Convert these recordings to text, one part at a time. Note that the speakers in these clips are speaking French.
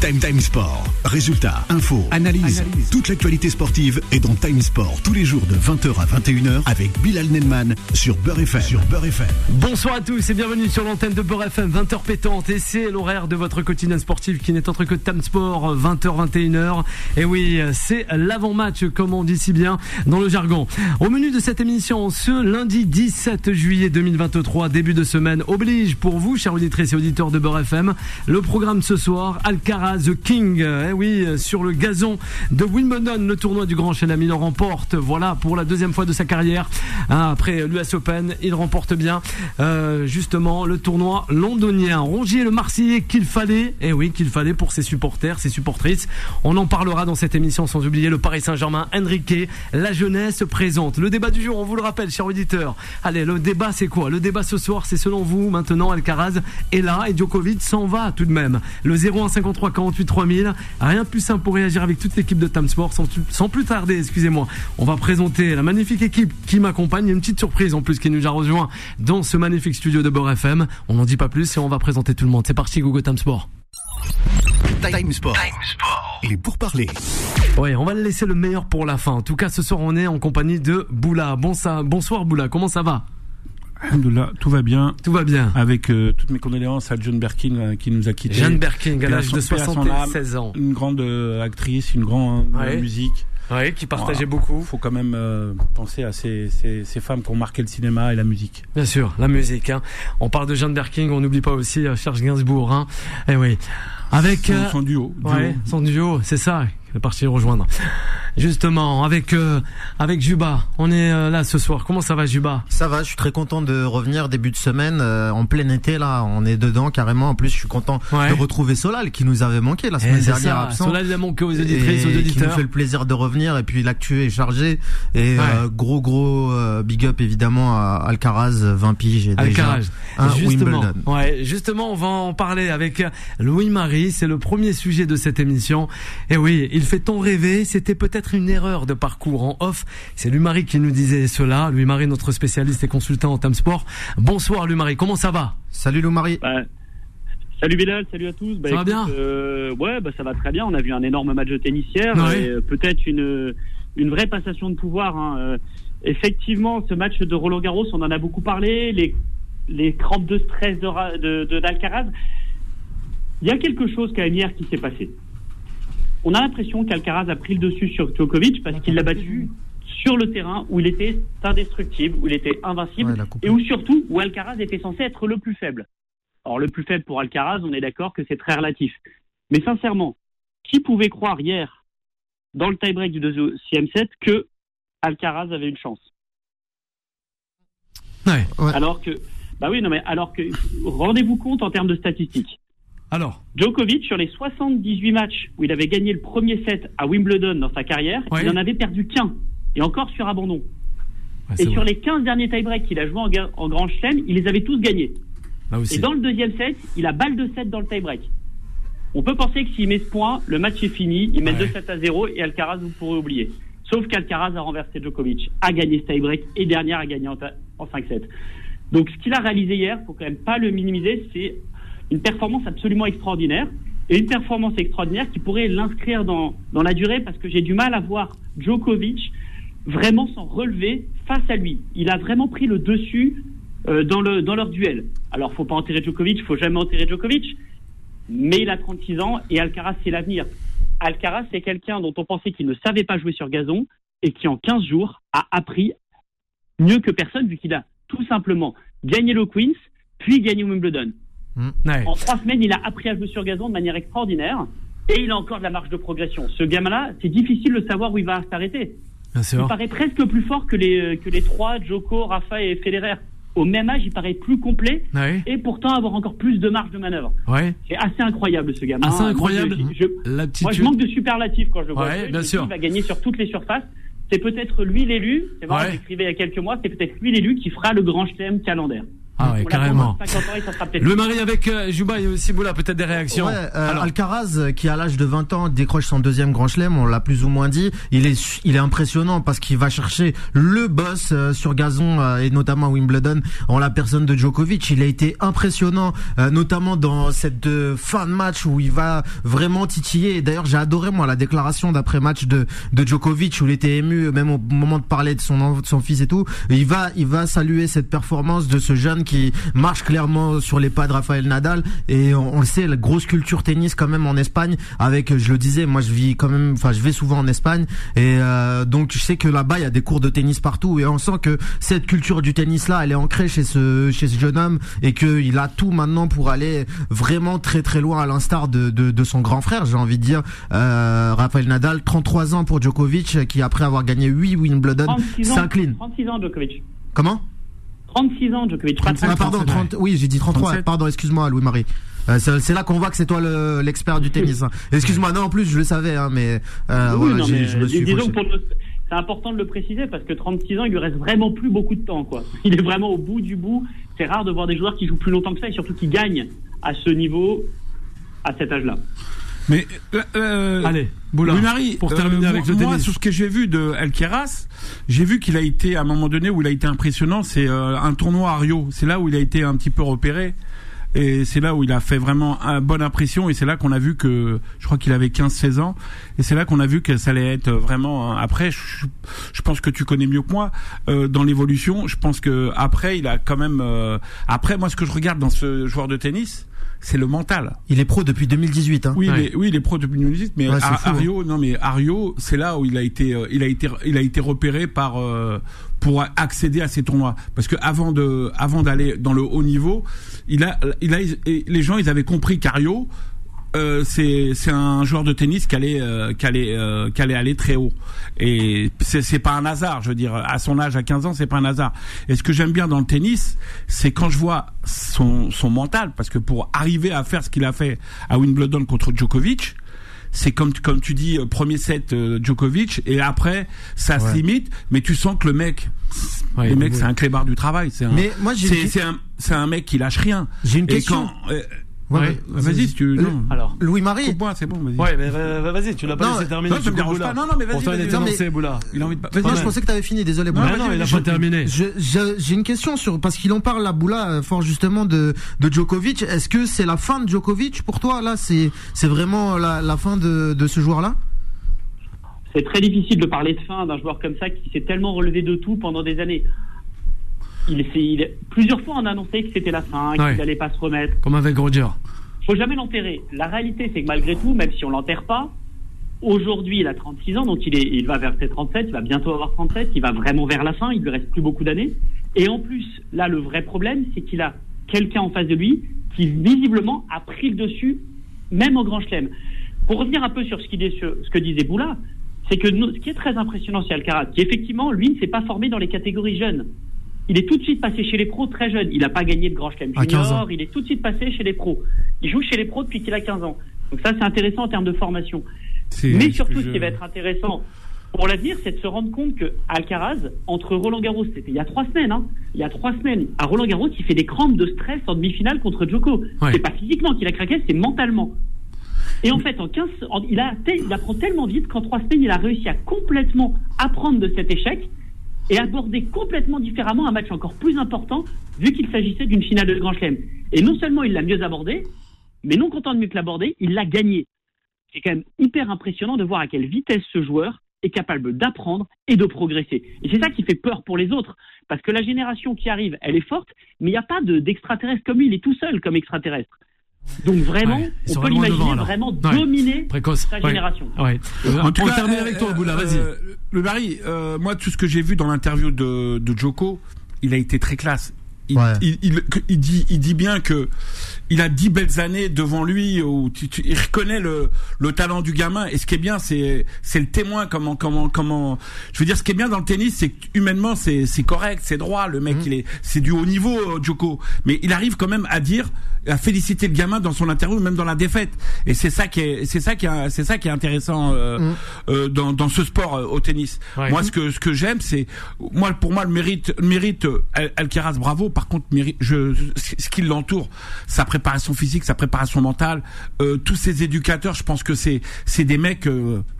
Time Time Sport. Résultats, infos, analyse. Toute l'actualité sportive est dans Time Sport tous les jours de 20h à 21h avec Bilal Nenman sur Beurre FM. Sur Beurre FM. Bonsoir à tous et bienvenue sur l'antenne de Beurre FM, 20h pétante. Et c'est l'horaire de votre quotidien sportif qui n'est autre que Time Sport, 20h, 21h. Et oui, c'est l'avant-match, comme on dit si bien dans le jargon. Au menu de cette émission, ce lundi 17 juillet 2023, début de semaine, oblige pour vous, chers auditrices et auditeurs de Beurre FM, le programme ce soir, Alcaraz The King. Eh oui, sur le gazon de Wimbledon, le tournoi du Grand Chelem, il en remporte. Voilà pour la deuxième fois de sa carrière hein, après l'US Open, il remporte bien euh, justement le tournoi londonien. Rongier le Marseillais qu'il fallait, eh oui, qu'il fallait pour ses supporters, ses supportrices. On en parlera dans cette émission sans oublier le Paris Saint-Germain, Enrique, la jeunesse présente. Le débat du jour, on vous le rappelle, chers auditeurs. Allez, le débat c'est quoi? Le débat ce soir, c'est selon vous maintenant Alcaraz est là et Djokovic s'en va tout de même. Le 0153 48 3000. Rien de plus simple pour réagir avec toute l'équipe de Tam Sport. Sans, plus tarder, excusez-moi, on va présenter la magnifique équipe qui m'accompagne. Une petite surprise en plus qui nous a rejoint dans ce magnifique studio de Beurre FM. On n'en dit pas plus et on va présenter tout le monde. C'est parti, Google Tam Sport. Time Sport. Il est pour parler. Oui, on va le laisser le meilleur pour la fin. En tout cas, ce soir, on est en compagnie de Boula. bonsoir Boula, comment ça va? Tout va bien. Tout va bien. Avec euh, toutes mes condoléances à John Berkin euh, qui nous a quittés. John Berkin, à l'âge de 76 ans. Une grande euh, actrice, une grande musique. Oui, qui partageait beaucoup. Il faut quand même penser à ces, ces, ces, femmes qui ont marqué le cinéma et la musique. Bien sûr, la musique. Hein. On parle de John Berking, on n'oublie pas aussi Serge Gainsbourg. Hein. Eh oui. Avec son, son duo. duo. Ouais, son duo, c'est ça. Il est parti rejoindre. Justement, avec euh, avec Juba, on est euh, là ce soir. Comment ça va, Juba? Ça va. Je suis très content de revenir début de semaine euh, en plein été là. On est dedans carrément. En plus, je suis content de retrouver Solal qui nous avait manqué la eh, semaine dernière. Absent, Solal il a manqué aux auditrices, aux auditeurs. Qui nous fait le plaisir de revenir. Et puis l'actu est chargé. Et gros gros big up évidemment à Alcaraz, 20 piges et Alcaraz. déjà justement, Ouais, justement, on va en parler avec Louis Marie. C'est le premier sujet de cette émission. Et oui, il fait ton rêver. C'était peut-être une erreur de parcours en off. C'est Louis-Marie qui nous disait cela. Louis-Marie, notre spécialiste et consultant en Time Sport. Bonsoir Louis-Marie, comment ça va? Salut Louis-Marie. Bah, salut Bilal, salut à tous. Bah, ça va bien? euh, Ouais, bah, ça va très bien. On a vu un énorme match de tennis hier. Euh, peut-être une, une vraie passation de pouvoir. Hein. Euh, effectivement, ce match de Roland Garros, on en a beaucoup parlé. Les, les crampes de stress de d'Alcaraz. Il y a quelque chose quand même hier qui s'est passé on a l'impression qu'Alcaraz a pris le dessus sur Djokovic parce qu'il l'a battu sur le terrain où il était indestructible, où il était invincible, et où surtout où Alcaraz était censé être le plus faible. Alors le plus faible pour Alcaraz, on est d'accord que c'est très relatif. Mais sincèrement, qui pouvait croire hier, dans le tie-break du deuxième set, que Alcaraz avait une chance? Alors que, bah oui, non mais alors que, rendez-vous compte en termes de statistiques. Alors Djokovic, sur les 78 matchs où il avait gagné le premier set à Wimbledon dans sa carrière, il n'en avait perdu qu'un. Et encore sur abandon. et sur les 15 derniers tie-breaks qu'il a joué en, Grand Chelem, il les avait tous gagnés. Et dans le deuxième set, il a balle de 7 dans le tie-break. On peut penser que s'il met ce point, le match est fini, il met 2-7 à 0 et Alcaraz, vous pourrez oublier. Sauf qu'Alcaraz a renversé Djokovic, a gagné ce tie-break et dernière a gagné en, en 5-7. Donc ce qu'il a réalisé hier, faut quand même pas le minimiser, c'est une performance absolument extraordinaire. Et une performance extraordinaire qui pourrait l'inscrire dans, dans la durée parce que j'ai du mal à voir Djokovic vraiment s'en relever face à lui. Il a vraiment pris le dessus euh, dans, le, dans leur duel. Alors, faut pas enterrer Djokovic, faut jamais enterrer Djokovic, mais il a 36 ans et Alcaraz, c'est l'avenir. Alcaraz, c'est quelqu'un dont on pensait qu'il ne savait pas jouer sur gazon et qui, en 15 jours, a appris mieux que personne vu qu'il a tout simplement gagné le Queens, puis gagné Wimbledon. Mm. En trois semaines, il a appris à jouer sur gazon de manière extraordinaire et il a encore de la marge de progression. Ce gamin-là, c'est difficile de savoir où il va s'arrêter. Il paraît presque plus fort que les, que les trois, Joko, Rafa et Federer. Au même âge, il paraît plus complet et pourtant avoir encore plus de marge de manœuvre. C'est assez incroyable ce gamin. Assez incroyable. Moi, je, moi, je manque de superlatifs quand je le vois. bien sûr. Il va gagner sur toutes les surfaces. C'est peut-être lui l'élu. C'est vrai, j'écrivais il y a quelques mois. C'est peut-être lui l'élu qui fera le grand chelem calendaire. Ah ouais, carrément. le mari avec euh, Juba et aussi Boula, peut-être des réactions. Ouais, euh, Alcaraz, euh, qui à l'âge de 20 ans décroche son deuxième grand chelem, on l'a plus ou moins dit. Il est, il est impressionnant parce qu'il va chercher le boss euh, sur gazon et notamment à Wimbledon en la personne de Djokovic. Il a été impressionnant, notamment dans cette fin de match où il va vraiment titiller. D'ailleurs, j'ai adoré moi la déclaration d'après match de, de Djokovic où il était ému, même au moment de parler de son, de son fils et tout. il va, il va saluer cette performance de ce jeune qui marche clairement sur les pas de Rafael Nadal. Et on, le sait la grosse culture tennis quand même en Espagne avec je le disais moi je vis quand même enfin je vais souvent en Espagne. Et euh, donc je sais que là-bas il y a des cours de tennis partout. Et on sent que cette culture du tennis là elle est ancrée chez ce chez ce jeune homme et qu'il a tout maintenant pour aller vraiment très très loin à l'instar de, de, de, son grand frère j'ai envie de dire euh, Rafael Nadal. 33 ans pour Djokovic qui après avoir gagné 8 Wimbledon s'incline. 36 ans Djokovic. Comment? 36 ans, Djokovic. ah, pardon, 30, oui, j'ai dit 33. Pardon, excuse-moi, Louis-Marie. Euh, c'est là qu'on voit que c'est toi l'expert du tennis. Hein. Excuse-moi, non, en plus, je le savais, hein, mais, euh, oui, non, mais je me suis c'est important de le préciser parce que 36 ans, il lui reste vraiment plus beaucoup de temps, quoi. Il est vraiment au bout du bout. C'est rare de voir des joueurs qui jouent plus longtemps que ça et surtout qui gagnent à ce niveau, à cet âge-là. Mais euh, euh allez, Boula, Marie, pour terminer euh, avec le moi, sur ce que j'ai vu de Alcaraz, j'ai vu qu'il a été à un moment donné où il a été impressionnant. C'est euh, un tournoi à Rio. C'est là où il a été un petit peu repéré. Et c'est là où il a fait vraiment une bonne impression et c'est là qu'on a vu que je crois qu'il avait 15-16 ans et c'est là qu'on a vu que ça allait être vraiment après je, je pense que tu connais mieux que moi euh, dans l'évolution je pense que après il a quand même euh, après moi ce que je regarde dans ce joueur de tennis c'est le mental. Il est pro depuis 2018. Hein. Oui, il est, oui, il est pro depuis 2018. Mais Ario, hein. non, mais Ario, c'est là où il a été, euh, il a été, il a été repéré par euh, pour accéder à ces tournois. Parce que avant de, avant d'aller dans le haut niveau, il a, il a, les gens, ils avaient compris qu'Ario, euh, c'est c'est un joueur de tennis qui allait euh, qui allait euh, qui allait aller très haut. Et c'est c'est pas un hasard je veux dire à son âge à 15 ans c'est pas un hasard. Et ce que j'aime bien dans le tennis c'est quand je vois son son mental parce que pour arriver à faire ce qu'il a fait à Wimbledon contre Djokovic c'est comme comme tu dis premier set Djokovic et après ça se limite mais tu sens que le mec le mec c'est un clébard du travail c'est un c'est un c'est un mec qui lâche rien. J'ai une question Ouais, vas-y si tu. Non. Alors. Louis-Marie. c'est bon, vas-y. Ouais, mais vas-y, tu l'as pas laissé terminer. Non, tu me déranges pas. Non, non, mais vas-y. Boula. Il a envie de. Vas-y, je pensais que t'avais fini, désolé, Boula. Non, non, il a pas terminé. J'ai une question sur, parce qu'il en parle, là, Boula, euh, fort justement de, de Djokovic. Est-ce que c'est la fin de Djokovic pour toi, là? C'est, c'est vraiment la, la fin de, de ce joueur-là? C'est très difficile de parler de fin d'un joueur comme ça qui s'est tellement relevé de tout pendant des années il, il, plusieurs fois on a annoncé que c'était la fin, qu'il n'allait pas se remettre. Comme avec Roger faut jamais l'enterrer. La réalité, c'est que malgré tout, même si on l'enterre pas, aujourd'hui, il a 36 ans, donc il, est, il va vers ses 37, il va bientôt avoir 37, il va vraiment vers la fin, il lui reste plus beaucoup d'années. Et en plus, là, le vrai problème, c'est qu'il a quelqu'un en face de lui qui visiblement a pris le dessus, même au Grand Chelem. Pour revenir un peu sur ce, ce que disait Boula, c'est que ce qui est très impressionnant, c'est Alcaraz, qui effectivement, lui, ne s'est pas formé dans les catégories jeunes. Il est tout de suite passé chez les pros très jeune. Il n'a pas gagné de Grand Chelem Junior. Il est tout de suite passé chez les pros. Il joue chez les pros depuis qu'il a 15 ans. Donc ça, c'est intéressant en termes de formation. Mais surtout, ce qui va être intéressant pour l'avenir, c'est de se rendre compte que Alcaraz, entre Roland Garros, c'était il y a trois semaines, hein, il y a trois semaines, à Roland Garros, il fait des crampes de stress en demi-finale contre Djoko. C'est pas physiquement qu'il a craqué, c'est mentalement. Et en fait, en 15, il, a, il apprend tellement vite qu'en trois semaines, il a réussi à complètement apprendre de cet échec et aborder complètement différemment un match encore plus important, vu qu'il s'agissait d'une finale de Grand Chelem. Et non seulement il l'a mieux abordé, mais non content de mieux que l'aborder, il l'a gagné. C'est quand même hyper impressionnant de voir à quelle vitesse ce joueur est capable d'apprendre et de progresser. Et c'est ça qui fait peur pour les autres, parce que la génération qui arrive, elle est forte, mais il n'y a pas d'extraterrestre comme lui, il est tout seul comme extraterrestre. Donc vraiment, on peut l'imaginer vraiment dominer sa génération. En tout cas, terminer avec toi, Boula, vas-y. Euh, le Barry, euh, moi, tout ce que j'ai vu dans l'interview de, de Joko, il a été très classe. Il, il, il, dit, il dit bien que il a dix belles années devant lui où il reconnaît le, le talent du gamin. Et ce qui est bien, c'est c'est le témoin. Comment comment comment. Je veux dire, ce qui est bien dans le tennis, c'est que humainement, c'est c'est correct, c'est droit. Le mec, mmh. il est c'est du haut niveau, euh, Djoko. Mais il arrive quand même à dire à féliciter le gamin dans son interview, même dans la défaite. Et c'est ça qui est, c'est ça qui est, c'est ça qui est intéressant euh, mm. euh, dans, dans ce sport euh, au tennis. Moi, ce que ce que j'aime, c'est moi pour moi le mérite, le mérite Alcaraz, bravo. Par contre, mérite, je, ce qui l'entoure, sa préparation physique, sa préparation mentale, tous ces éducateurs, je pense que c'est c'est des mecs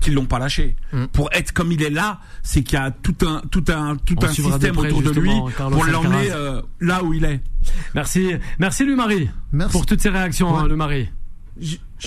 qui l'ont pas lâché. Mm. Pour être comme il est là, c'est qu'il y a tout un tout un tout un système autour de lui pour l'emmener là où il est. Merci, merci lui Marie. Merci. Pour toutes ces réactions, hein, le mari.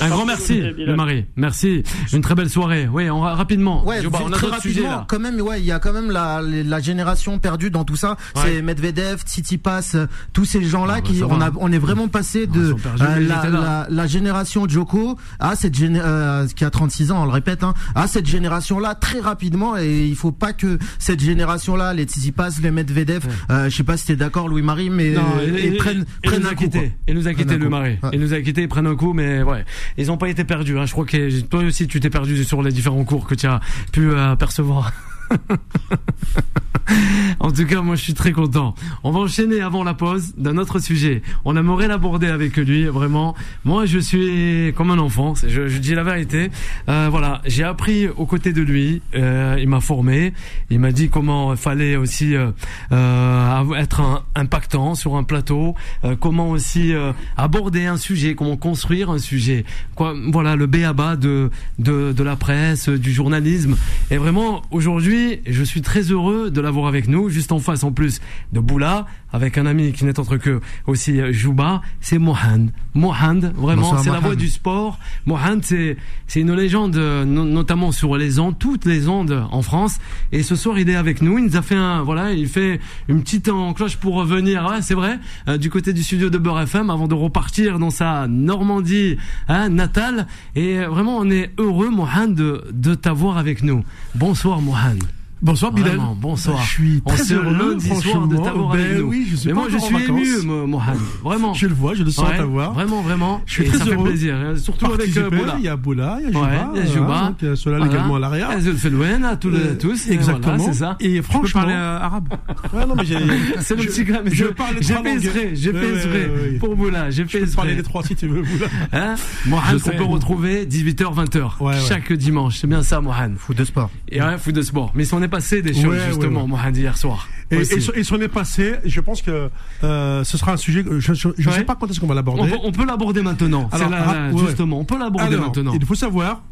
Un grand merci, le mari. Merci. Une très belle soirée. Oui, on, rapidement. Ouais, on a très rapidement. Là. Quand même, ouais, il y a quand même la, la génération perdue dans tout ça. C'est Medvedev, Tsitsipas, tous ces gens-là ah, bah, qui, on a, on est vraiment passé de euh, la, la, la, génération Joko à cette euh, qui a 36 ans, on le répète, hein, à cette génération-là très rapidement. Et il faut pas que cette génération-là, les Tsitsipas, les Medvedev, euh, je sais pas si t'es d'accord, Louis-Marie, mais non, et, prennent, prennent un coup. Et nous a quitté le mari. Et nous a quitté, ils prennent un coup, mais ouais ils n'ont pas été perdus. Hein. Je crois que toi aussi tu t'es perdu sur les différents cours que tu as pu euh, percevoir. en tout cas, moi, je suis très content. On va enchaîner avant la pause d'un autre sujet. On aimerait l'aborder avec lui, vraiment. Moi, je suis comme un enfant. Je, dis la vérité. Euh, voilà, j'ai appris aux côtés de lui. Euh, il m'a formé. Il m'a dit comment il fallait aussi euh, être impactant sur un plateau. Comment aussi aborder un sujet. Comment construire un sujet. Voilà, le béaba de, de de la presse, du journalisme. Et vraiment, aujourd'hui, je suis très heureux de l'avoir avec nous, juste en face en plus de Boula, avec un ami qui n'est autre que aussi euh, Jouba, c'est Mohand. Mohand, vraiment, c'est la voix du sport. Mohand, c'est c'est une légende, notamment sur les ondes, toutes les ondes en France. Et ce soir, il est avec nous. Il nous a fait un, voilà, il fait une petite encloche pour revenir. Ouais, c'est vrai, euh, du côté du studio de Beurre FM, avant de repartir dans sa Normandie hein, natale. Et vraiment, on est heureux, Mohand, de, de t'avoir avec nous. Bonsoir, Mohand. Bonsoir Bilal. bonsoir. Je suis très heureux lundi soir de t'avoir ben avec nous. Oui, je suis Mais moi je suis ému, Mohamed. Vraiment. Je le vois, je le sens ouais, t'avoir. Vraiment, vraiment. Je suis très ça heureux. Fait plaisir, hein, surtout avec euh, Boula. Il y a Boula, il y a Juba, ouais, il y a Juba. Hein, donc, cela voilà. également à l'arrière. Il y a Zulfelouen, tous, euh, tous. Exactement. Voilà, c'est ça. Et franchement, je parler euh, arabe. Ouais, non mais j'ai. C'est le petit gars. Je parle J'ai fait exprès, j'ai exprès pour Boula. J'ai exprès. Je peux parler les trois si tu veux, Boula. Hein Mohamed, on peut retrouver 18h, 20h chaque dimanche. C'est bien ça, Mohamed. Foot de sport. Et ouais, foot de sport. Mais si on est passé des choses justement, Mohamed soir. Et, et, sur, est passé, je pense que euh, ce sera un sujet. Je ne sais pas quand est-ce qu'on va l'aborder. On, peut l'aborder maintenant. Alors, justement, on peut l'aborder maintenant. Il faut savoir.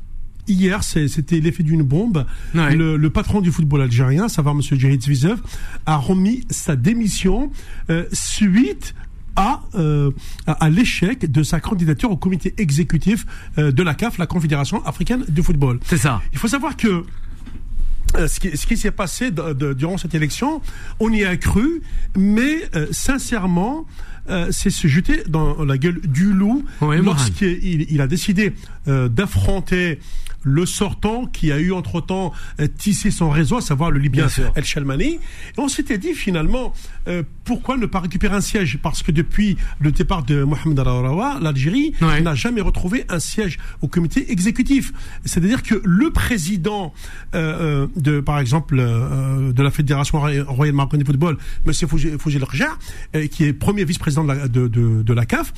Hier, c'était l'effet d'une bombe. Le, patron du football algérien, savoir M. Djerid Zvizev, a remis sa démission euh, suite à, euh, à, l'échec de sa candidature au comité exécutif de la CAF, la Confédération africaine de football. C'est ça. Il faut savoir que euh, ce qui, ce qui s'est passé durant cette élection, on y a cru, mais euh, sincèrement, euh, c'est se jeter dans la gueule du loup lorsqu'il il a décidé d'affronter le sortant qui a eu entre-temps euh, tissé son réseau, à savoir le Libyen El Shalmani. Et on s'était dit finalement, euh, pourquoi ne pas récupérer un siège? Parce que depuis le départ de Mohamed Al-Arawa, l'Algérie n'a jamais retrouvé un siège au comité exécutif. C'est-à-dire que le président euh, de, par exemple, de la Fédération royale marocaine de football, M. Fougil qui est premier vice-président de, de, de, de la CAF,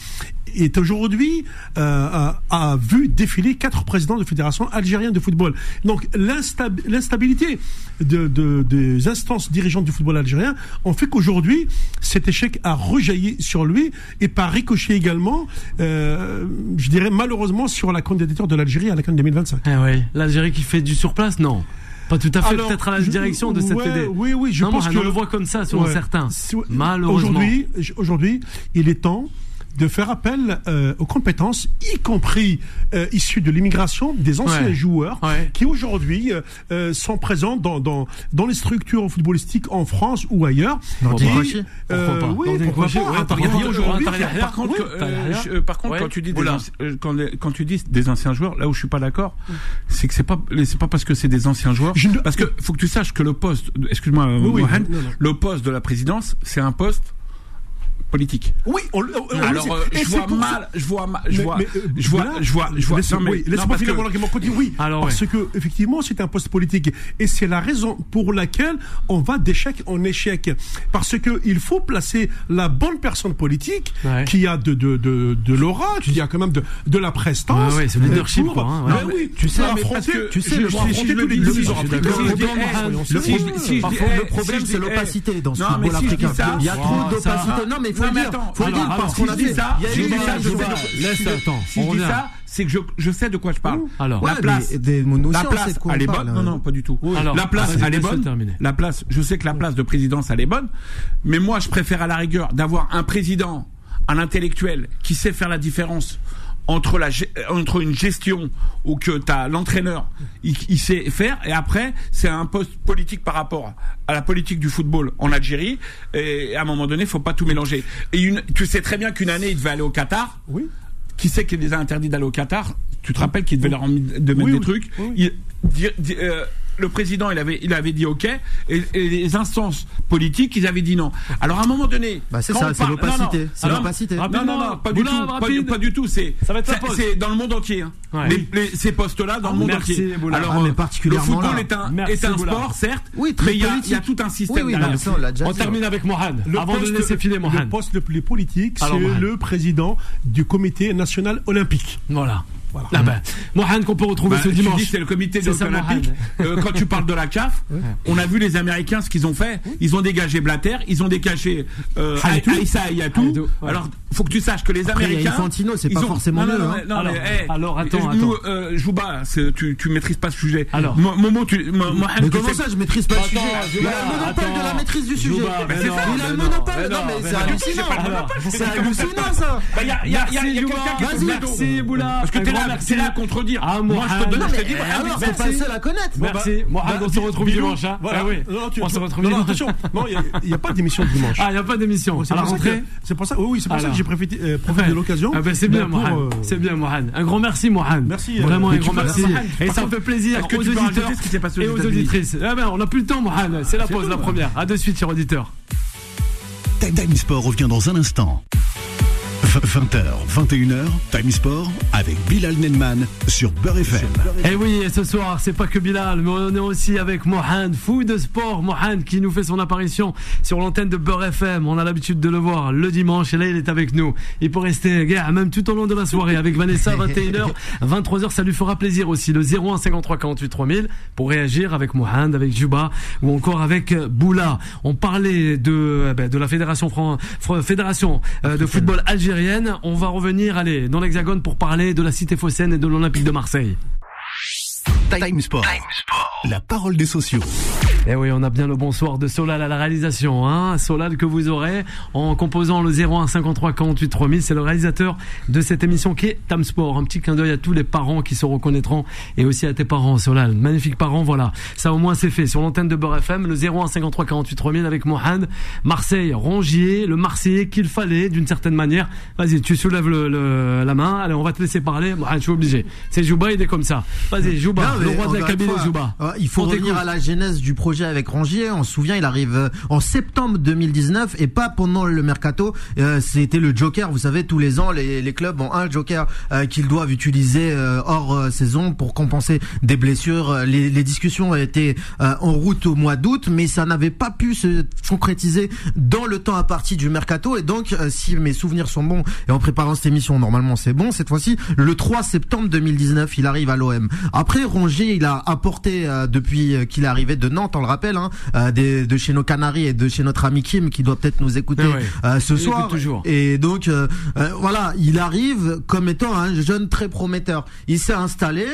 est aujourd'hui euh, a, vu défiler quatre présidents de fédération algérienne de football. Donc l'instabilité de, de, des instances dirigeantes du football algérien ont fait qu'aujourd'hui cet échec a rejailli sur lui et par ricochet également, euh, je dirais malheureusement sur la candidature de l'Algérie à la CAN 2025. Eh oui, l'Algérie qui fait du surplace, non pas tout à fait, peut-être à la direction de cette ouais, Oui, oui, je pense que on le voit comme ça sur certains. Malheureusement. Aujourd'hui, aujourd'hui, il est temps de faire appel euh, aux compétences, y compris euh, issues de l'immigration, des anciens joueurs qui aujourd'hui euh, euh, sont présents dans, dans, dans les structures footballistiques en France ou ailleurs. Dans et, euh, pourquoi pas oui, pourquoi pas. aujourd'hui. Par contre, par contre quand tu dis des quand, quand, tu dis des anciens joueurs, là où je suis pas d'accord, c'est que c'est pas c'est pas parce que c'est des anciens joueurs, parce que faut que tu saches que le poste, excuse-moi, le poste de la présidence, c'est un poste politique. Oui, on, alors euh, je, vois mal, je vois mal, je vois, je vois, je vois, je vois, laisse, oui, laisse-moi finir mon argument. Oui, alors, parce que effectivement, c'est un poste politique et c'est la raison pour laquelle on va d'échec en échec, parce que il faut placer la bonne personne politique qui a de de de, de l'aura, qui a quand même de de la prestance. Ouais, c'est le leadership, quoi. Hein, ben oui, tu sais, tu sais, le problème, c'est l'opacité dans ce football africain. Il y a trop d'opacité. Non, mais il faut dire, faut dire parce qu'on a fait. Il y a Laisse, attends. Si je dis ça, c'est que je, je sais de quoi je parle. Alors, la place, la place, elle est bonne? Non, non, pas du tout. la place, elle est bonne? La place, je sais que la place de présidence, elle est bonne. Mais moi, je préfère à la rigueur d'avoir un président, un intellectuel qui sait faire la différence entre la entre une gestion où que t'as l'entraîneur il, il, sait faire et après c'est un poste politique par rapport à la politique du football en Algérie et à un moment donné faut pas tout mélanger. Et une, tu sais très bien qu'une année il devait aller au Qatar. Oui. Qui sait qu'il les a interdits d'aller au Qatar? Tu te rappelles qu'il devait leur de mettre des trucs? Il, euh, le président, il avait, il avait dit OK, et, les instances politiques, ils avaient dit non. Alors à un moment donné, bah c'est ça, c'est l'opacité. C'est l'opacité. Non, non, non, pas du tout, pas, du tout. C'est, c'est dans le monde entier. Hein. Les, ces postes-là dans le monde entier. Alors, ah, particulièrement le football est un, est un sport, certes, oui, mais il y, a tout un système. Oui, on termine avec Mohan. Avant de laisser filer Mohan. Le poste le plus politique, c'est le président du comité national olympique. Voilà. Voilà. Ah ben, Mohan qu'on peut retrouver bah, ce dimanche. c'est le comité de olympique. Euh, quand tu parles de la CAF, on a vu les Américains ce qu'ils ont fait. Ils ont dégagé Blatter, ils ont dégagé euh, Aïssa Ayatou. Alors, faut que tu saches que les Américains. Infantino, c'est pas forcément mieux. Hein. Non, alors, alors, attends, attends. Euh, Jouba, tu, tu maîtrises pas ce sujet. Alors, Momo, tu. Mais comment ça, je maîtrise pas le sujet Il a le monopole de la maîtrise du sujet. Il a le monopole. Non, mais c'est hallucinant. C'est hallucinant ça. Il y a quelqu'un qui Merci, Boula. C'est là à contredire. Ah, moi, je te donne, je te dis, alors, c'est pas seul à connaître. Merci. Moi, on se retrouve dimanche, hein. Ah oui. On se retrouve dimanche. Attention. Non, il n'y a pas d'émission dimanche. Ah, il n'y a pas d'émission. La. C'est pour ça, oui, c'est pour ça que j'ai profité de l'occasion. Ah, ben, c'est bien, Mohan. C'est bien, Mohan. Un grand merci, Mohan. Merci. Vraiment un grand merci. Et ça me fait plaisir aux auditeurs et aux auditrices. Ah ben, on n'a plus le temps, Mohan. C'est la pause, la première. À de suite, chers auditeurs. Time Sport revient dans un instant. 20h, 21h, Time Sport avec Bilal Nenman sur Beurre FM. Et eh oui, et ce soir, c'est pas que Bilal, mais on est aussi avec Mohan, fou de sport. Mohan qui nous fait son apparition sur l'antenne de Beurre FM. On a l'habitude de le voir le dimanche et là, il est avec nous. Il peut rester, gars, même tout au long de la soirée avec Vanessa, 21h, 23h. Ça lui fera plaisir aussi. Le 01 53 48 3000 pour réagir avec Mohan, avec Juba ou encore avec Boula. On parlait de, eh ben, de la fédération, fédération euh, de football algérien on va revenir, allez, dans l'Hexagone pour parler de la Cité phocéenne et de l'Olympique de Marseille. Time Sport. La parole des sociaux. Eh oui, on a bien le bonsoir de Solal à la réalisation. Hein Solal que vous aurez en composant le 01 53 48 3000. C'est le réalisateur de cette émission qui est Tam Sport. Un petit clin d'œil à tous les parents qui se reconnaîtront et aussi à tes parents, Solal. Magnifiques parents, voilà. Ça au moins c'est fait. Sur l'antenne de Beurre FM, le 01 53 48 3000 avec Mohamed. Marseille, Rongier, le Marseillais qu'il fallait d'une certaine manière. Vas-y, tu soulèves le, la main. Allez, on va te laisser parler. Mohamed, je suis obligé. C'est Jouba, il est comme ça. Vas-y, Jouba, le roi de la cabine, Jouba. Il faut revenir à la genèse du projet avec Rangier. On se souvient, il arrive euh, en septembre 2019 et pas pendant le mercato. Euh, c'était le joker. Vous savez, tous les ans, les, les clubs ont un joker euh, qu'ils doivent utiliser hors saison pour compenser des blessures. Les, les discussions étaient en route au mois d'août, mais ça n'avait pas pu se concrétiser dans le temps à partir du mercato. Et donc, si mes souvenirs sont bons, et en préparant cette émission, normalement c'est bon, cette fois-ci, le 3 septembre 2019, il arrive à l'OM. Après, Rongier, il a apporté depuis qu'il est arrivé de Nantes le rappelle, hein, euh, de chez nos Canaries et de chez notre ami Kim qui doit peut-être nous écouter euh, ce soir. Toujours. Et donc euh, voilà, il arrive comme étant un jeune très prometteur. Il s'est installé.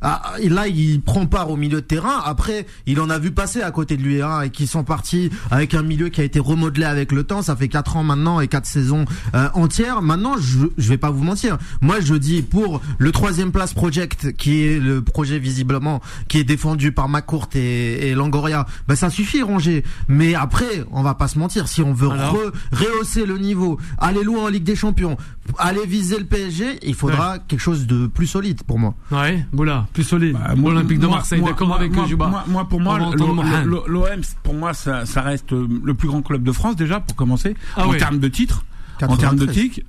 Ah, et là, il prend part au milieu de terrain. Après, il en a vu passer à côté de lui hein, et qui sont partis avec un milieu qui a été remodelé avec le temps. Ça fait quatre ans maintenant et quatre saisons entières. Maintenant, je, je vais pas vous mentir. Moi, je dis pour le troisième place project, qui est le projet visiblement qui est défendu par McCourt et, et Langoria ben ça suffit Ronger. Mais après, on va pas se mentir, si on veut rehausser le niveau, aller loin en Ligue des Champions, aller viser le PSG, il faudra quelque chose de plus solide pour moi. Ouais, voilà, plus solide. Bah, L'Olympique de Marseille, d'accord avec moi, moi, moi, pour moi, l'OM, pour moi, ça, ça, reste le plus grand club de France déjà pour commencer ah en termes de titres en termes de titres,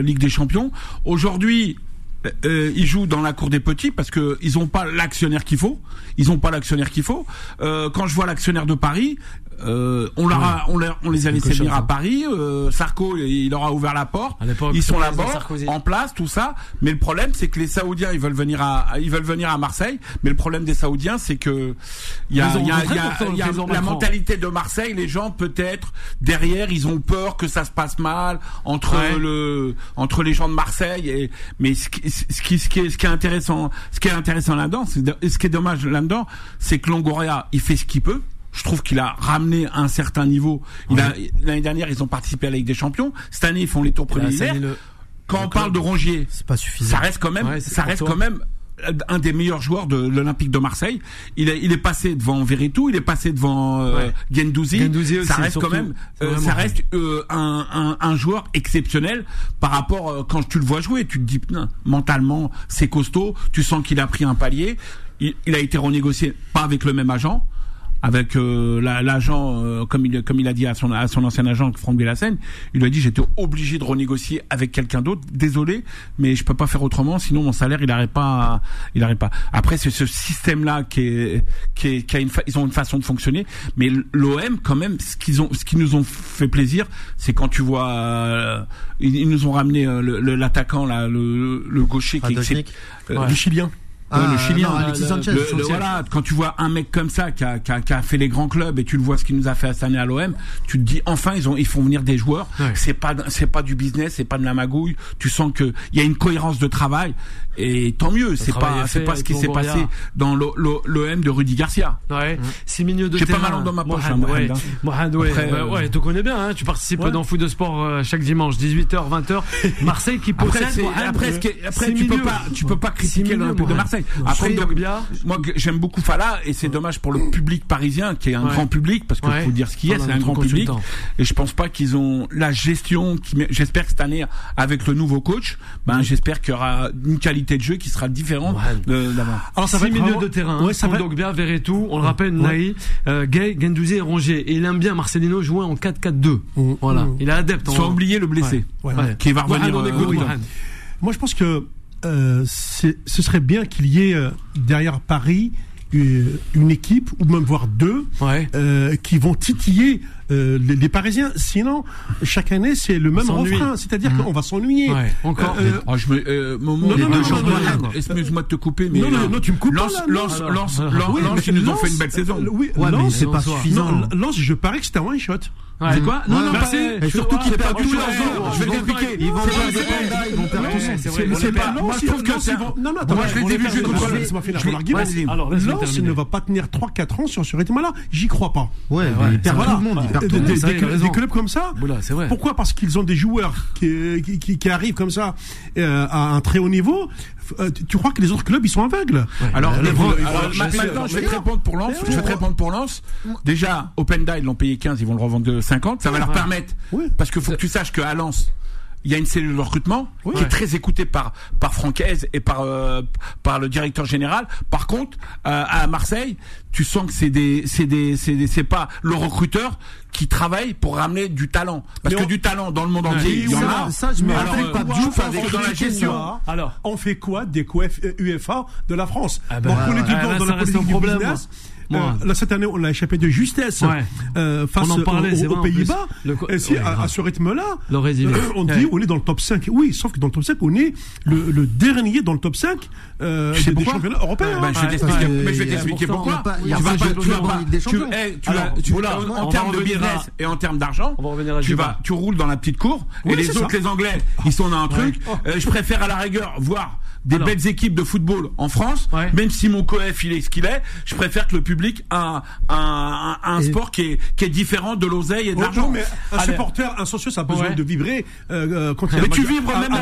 Ligue des Champions. Aujourd'hui, euh, ils jouent dans la cour des petits parce que ils ont pas l'actionnaire qu'il faut. Ils ont pas l'actionnaire qu'il faut. Euh, quand je vois l'actionnaire de Paris, euh, on, leur a, on, on, les a laissés venir à Paris. Euh, Sarko, il leur a ouvert la porte. Ils sont là-bas, en place, tout ça. Mais le problème, c'est que les Saoudiens, ils veulent venir à, ils veulent venir à Marseille. Mais le problème des Saoudiens, c'est que il y a, y a, y a, la mentalité de Marseille. Les gens, peut-être derrière, ils ont peur que ça se passe mal entre le, entre les gens de Marseille. Et mais ce qui, ce qui, ce qui est, ce qui est intéressant, ce qui est intéressant là-dedans, ce qui est dommage là-dedans, c'est que Longoria, il fait ce qu'il peut je trouve qu'il a ramené un certain niveau. L'année dernière, ils ont participé à la Ligue des Champions. Cette année, ils font les tours préliminaires. Quand on parle de Rongier, c'est pas suffisant. Ça reste quand même, ça reste quand même un des meilleurs joueurs de l'Olympique de Marseille. Il est, il est passé devant Veretout, il est passé devant euh, Gendouzi. ça reste quand même, euh, ça reste euh, un, un, un, joueur exceptionnel par rapport euh, quand tu le vois jouer. Tu te dis mentalement c'est costaud. Tu sens qu'il a pris un palier. Il, il a été renégocié pas avec le même agent avec euh, l'agent, euh, comme il comme il a dit à son à son ancien agent Franck Bellassène, il lui a dit j'étais obligé de renégocier avec quelqu'un d'autre. Désolé, mais je peux pas faire autrement, sinon mon salaire il n'arrête pas, il arrête pas. Après c'est ce système là qui est qui, est, qui a une ils ont une façon de fonctionner, mais l'OM quand même ce qu'ils ont ce qui nous ont fait plaisir, c'est quand tu vois euh, ils, nous ont ramené l'attaquant là le, le gaucher qui est, le chilien ah, le Chilien, voilà, quand tu vois un mec comme ça qui a, qui, a, qui a, fait les grands clubs et tu le vois ce qu'il nous a fait cette année à l'OM, tu te dis enfin ils ont ils font venir des joueurs. C'est pas c'est pas du business, c'est pas de la magouille. Tu sens que il y a une cohérence de travail et tant mieux. C'est pas c'est pas ce qui s'est passé dans l'OM de Rudy Garcia. Ouais. Mmh. Six milieux de J'ai pas mal dans ma poche. Mohamed, ouais. Mohamed, ouais. Après, ouais, tu connais bien. Hein, tu participes dans Foot de Sport euh, chaque dimanche 18h 20h. Marseille qui possède. Après, après, après tu peux pas tu peux pas critiquer l'Olympique de Marseille. Après, moi, j'aime beaucoup Fala et c'est dommage pour le public parisien qui est un grand public parce qu'il faut dire ce qu'il y a, c'est un grand public. Et je pense pas qu'ils ont la gestion. J'espère que cette année, avec le nouveau coach, ben j'espère qu'il y aura une qualité de jeu qui sera différente d'avant. Alors ça va milieu de terrain. Ouais, ça va donc bien tout. On le rappelle, Naï, euh, Gay, Gendouzi et Rongier. Et il aime bien Marcelino jouer en 4-4-2. Mmh. Voilà. Mmh. Il est adepte. Sans oublier le blessé qui va revenir. Euh, moi, je pense que euh, ce serait bien qu'il y ait euh, derrière Paris euh, une, équipe ou même voire deux euh, qui vont titiller euh, les, Parisiens. Sinon, chaque année c'est le même refrain, c'est-à-dire mmh. qu'on va s'ennuyer. Ouais. Encore. Euh, oh, je me, euh, moment, non, non, non, non, excuse-moi de te couper, mais non, non, non, tu me coupes lance, pas. Lance, lance, lance, lance, ils nous ont fait une belle saison. Oui, ouais, lance, c'est pas suffisant. Lance, je parie que c'était un one shot. C'est quoi Non, non, merci. Et surtout qu'ils perdent tous leurs ans. Je vais t'expliquer. Ils vont perdre des pandas, ils vont perdre tous. C'est pas. Moi, je trouve que c'est. Non, non, attends. Moi, je les ai vus jouer contre Laisse-moi finir mon argument. Alors, Lens, ne va pas tenir 3-4 ans sur ce rythme-là. J'y crois pas. Ouais, il perd tout le monde. Il perd tout le monde. Des clubs comme ça. Pourquoi Parce qu'ils ont des joueurs qui arrivent comme ça à un très haut niveau. Tu crois que les autres clubs ils sont aveugles Alors maintenant je vais te répondre pour Lens. Je vais te répondre pour Lens. Déjà Openda ils l'ont payé 15, ils vont le revendre de 50. Ça va leur permettre. Parce que faut que tu saches qu'à Lens il y a une cellule de recrutement qui est très écoutée par par Francaise et par euh, par le directeur général. Par contre, euh, à Marseille, tu sens que c'est des c'est des c'est c'est pas le recruteur qui travaille pour ramener du talent. Parce que du talent dans le monde entier il y en a. ça je me rappelle pas du tout avec dans la gestion alors. On fait quoi des coef UEFA de la France? Ah ben, dans, dans la politique du business. euh, là, cette année, on a échappé de justesse euh, face aux, Pays-Bas. Et si, à, ce rythme-là, euh, on dit on est dans le top 5. Oui, sauf que dans le top 5, on est le, le dernier dans le top 5 euh, des, des championnats européens. Ben, je vais t'expliquer, mais je vais t'expliquer pourquoi. Tu vas pas, tu vas pas, tu vas, en termes de business et en termes d'argent, tu vas, tu roules dans la petite cour. Et les autres, les Anglais, ils sont dans un truc. Je préfère à la rigueur voir des belles équipes de football en France, même si mon coef il est ce qu'il est, je préfère que le public a un, un, sport qui est, qui est différent de l'oseille et de l'argent. mais un supporter, un socios a besoin de vibrer euh, euh Mais tu vibres même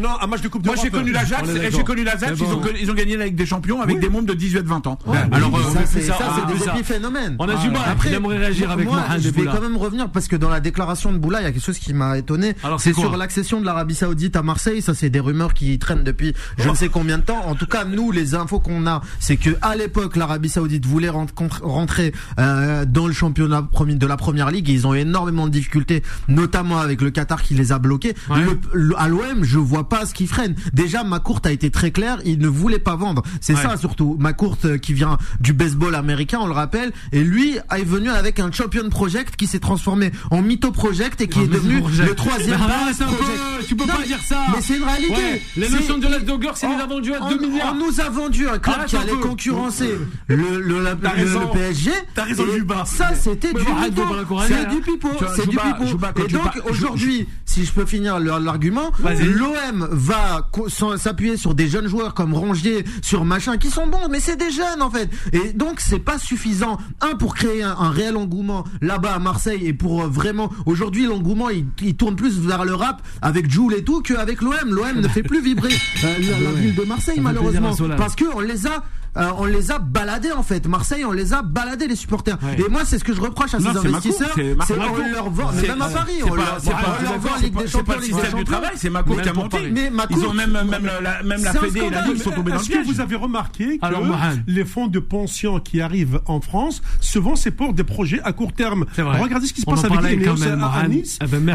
non, un match de Coupe Moi j'ai connu l'Ajax, j'ai connu l'Ajax, ils ont ils ont gagné avec des champions avec des membres de 18-20 ans. Alors euh, ça c'est des épiphénomènes. On a du mal. Après, j'aimerais réagir avec moi. Je vais quand même revenir parce que dans la déclaration de Boula, il y a quelque chose qui m'a étonné. C'est sur l'accession de l'Arabie Saoudite à Marseille. Ça c'est des rumeurs qui traînent depuis je ne sais combien de temps. En tout cas, nous, les infos qu'on a, c'est que à l'époque, l'Arabie Saoudite voulait rentrer euh, dans le championnat de la première ligue. ils ont énormément de difficultés, notamment avec le Qatar qui les a bloqués. à l'OM, je vois pas ce qui freine. Déjà, ma courte a été très claire. Il ne voulait pas vendre. C'est ça surtout. Ma courte euh, qui vient du baseball américain, on le rappelle. Et lui est venu avec un champion project qui s'est transformé en mytho project et qui est devenu le troisième. tu peux pas dire ça. Mais c'est une réalité. Les notions de Dogger, c'est les a vendu à 2 milliards. On nous a vendu un club qui allait concurrencer le, le, le, PSG. T'as raison, Juba. Ça, c'était du pipeau. C'est du pipeau. C'est du pipeau. Et donc, aujourd'hui, si je peux finir l'argument, l'OM va s'appuyer sur des jeunes joueurs comme Rongier, sur machin, qui sont bons, mais c'est des jeunes, en fait. Et donc, c'est pas suffisant. Un, pour créer un, réel engouement là-bas à Marseille et pour euh, vraiment, aujourd'hui, l'engouement, il, il, tourne plus vers le rap avec Joule et tout qu'avec l'OM. L'OM ne fait plus vibrer euh, la, ville de Marseille, malheureusement. Parce qu'on les a euh, on les a baladés en fait. Marseille, on les a baladés les supporters. Et moi, c'est ce que je reproche à ces investisseurs. C'est on leur vend, même à Paris, on leur vend Ligue des Champions, Ligue des travail, c'est Macron qui a monté. Mais ils ont même même la même la Fédé et la Ligue sont tombés dans le piège. Est-ce que vous avez remarqué que les fonds de pension qui arrivent en France, souvent c'est pour des projets à court terme. Regardez ce qui se passe avec Ineos à Nice, eh ben,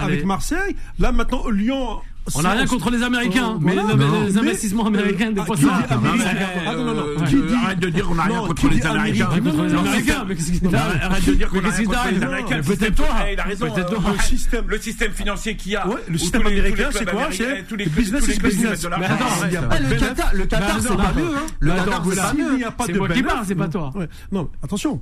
avec Marseille. Là maintenant Lyon on n'a rien contre les Américains, mais, les investissements américains, des fois, ça. Arrête de dire qu'on n'a rien contre les Américains. Arrête de dire qu'on n'a rien contre les Américains. Peut-être toi. Il a raison. Le système financier qu'il y a. Le système américain, c'est quoi C'est le business is business. Le Qatar, c'est pas mieux. Le Qatar, c'est pas mieux. C'est moi qui parle, c'est pas toi. Non, attention.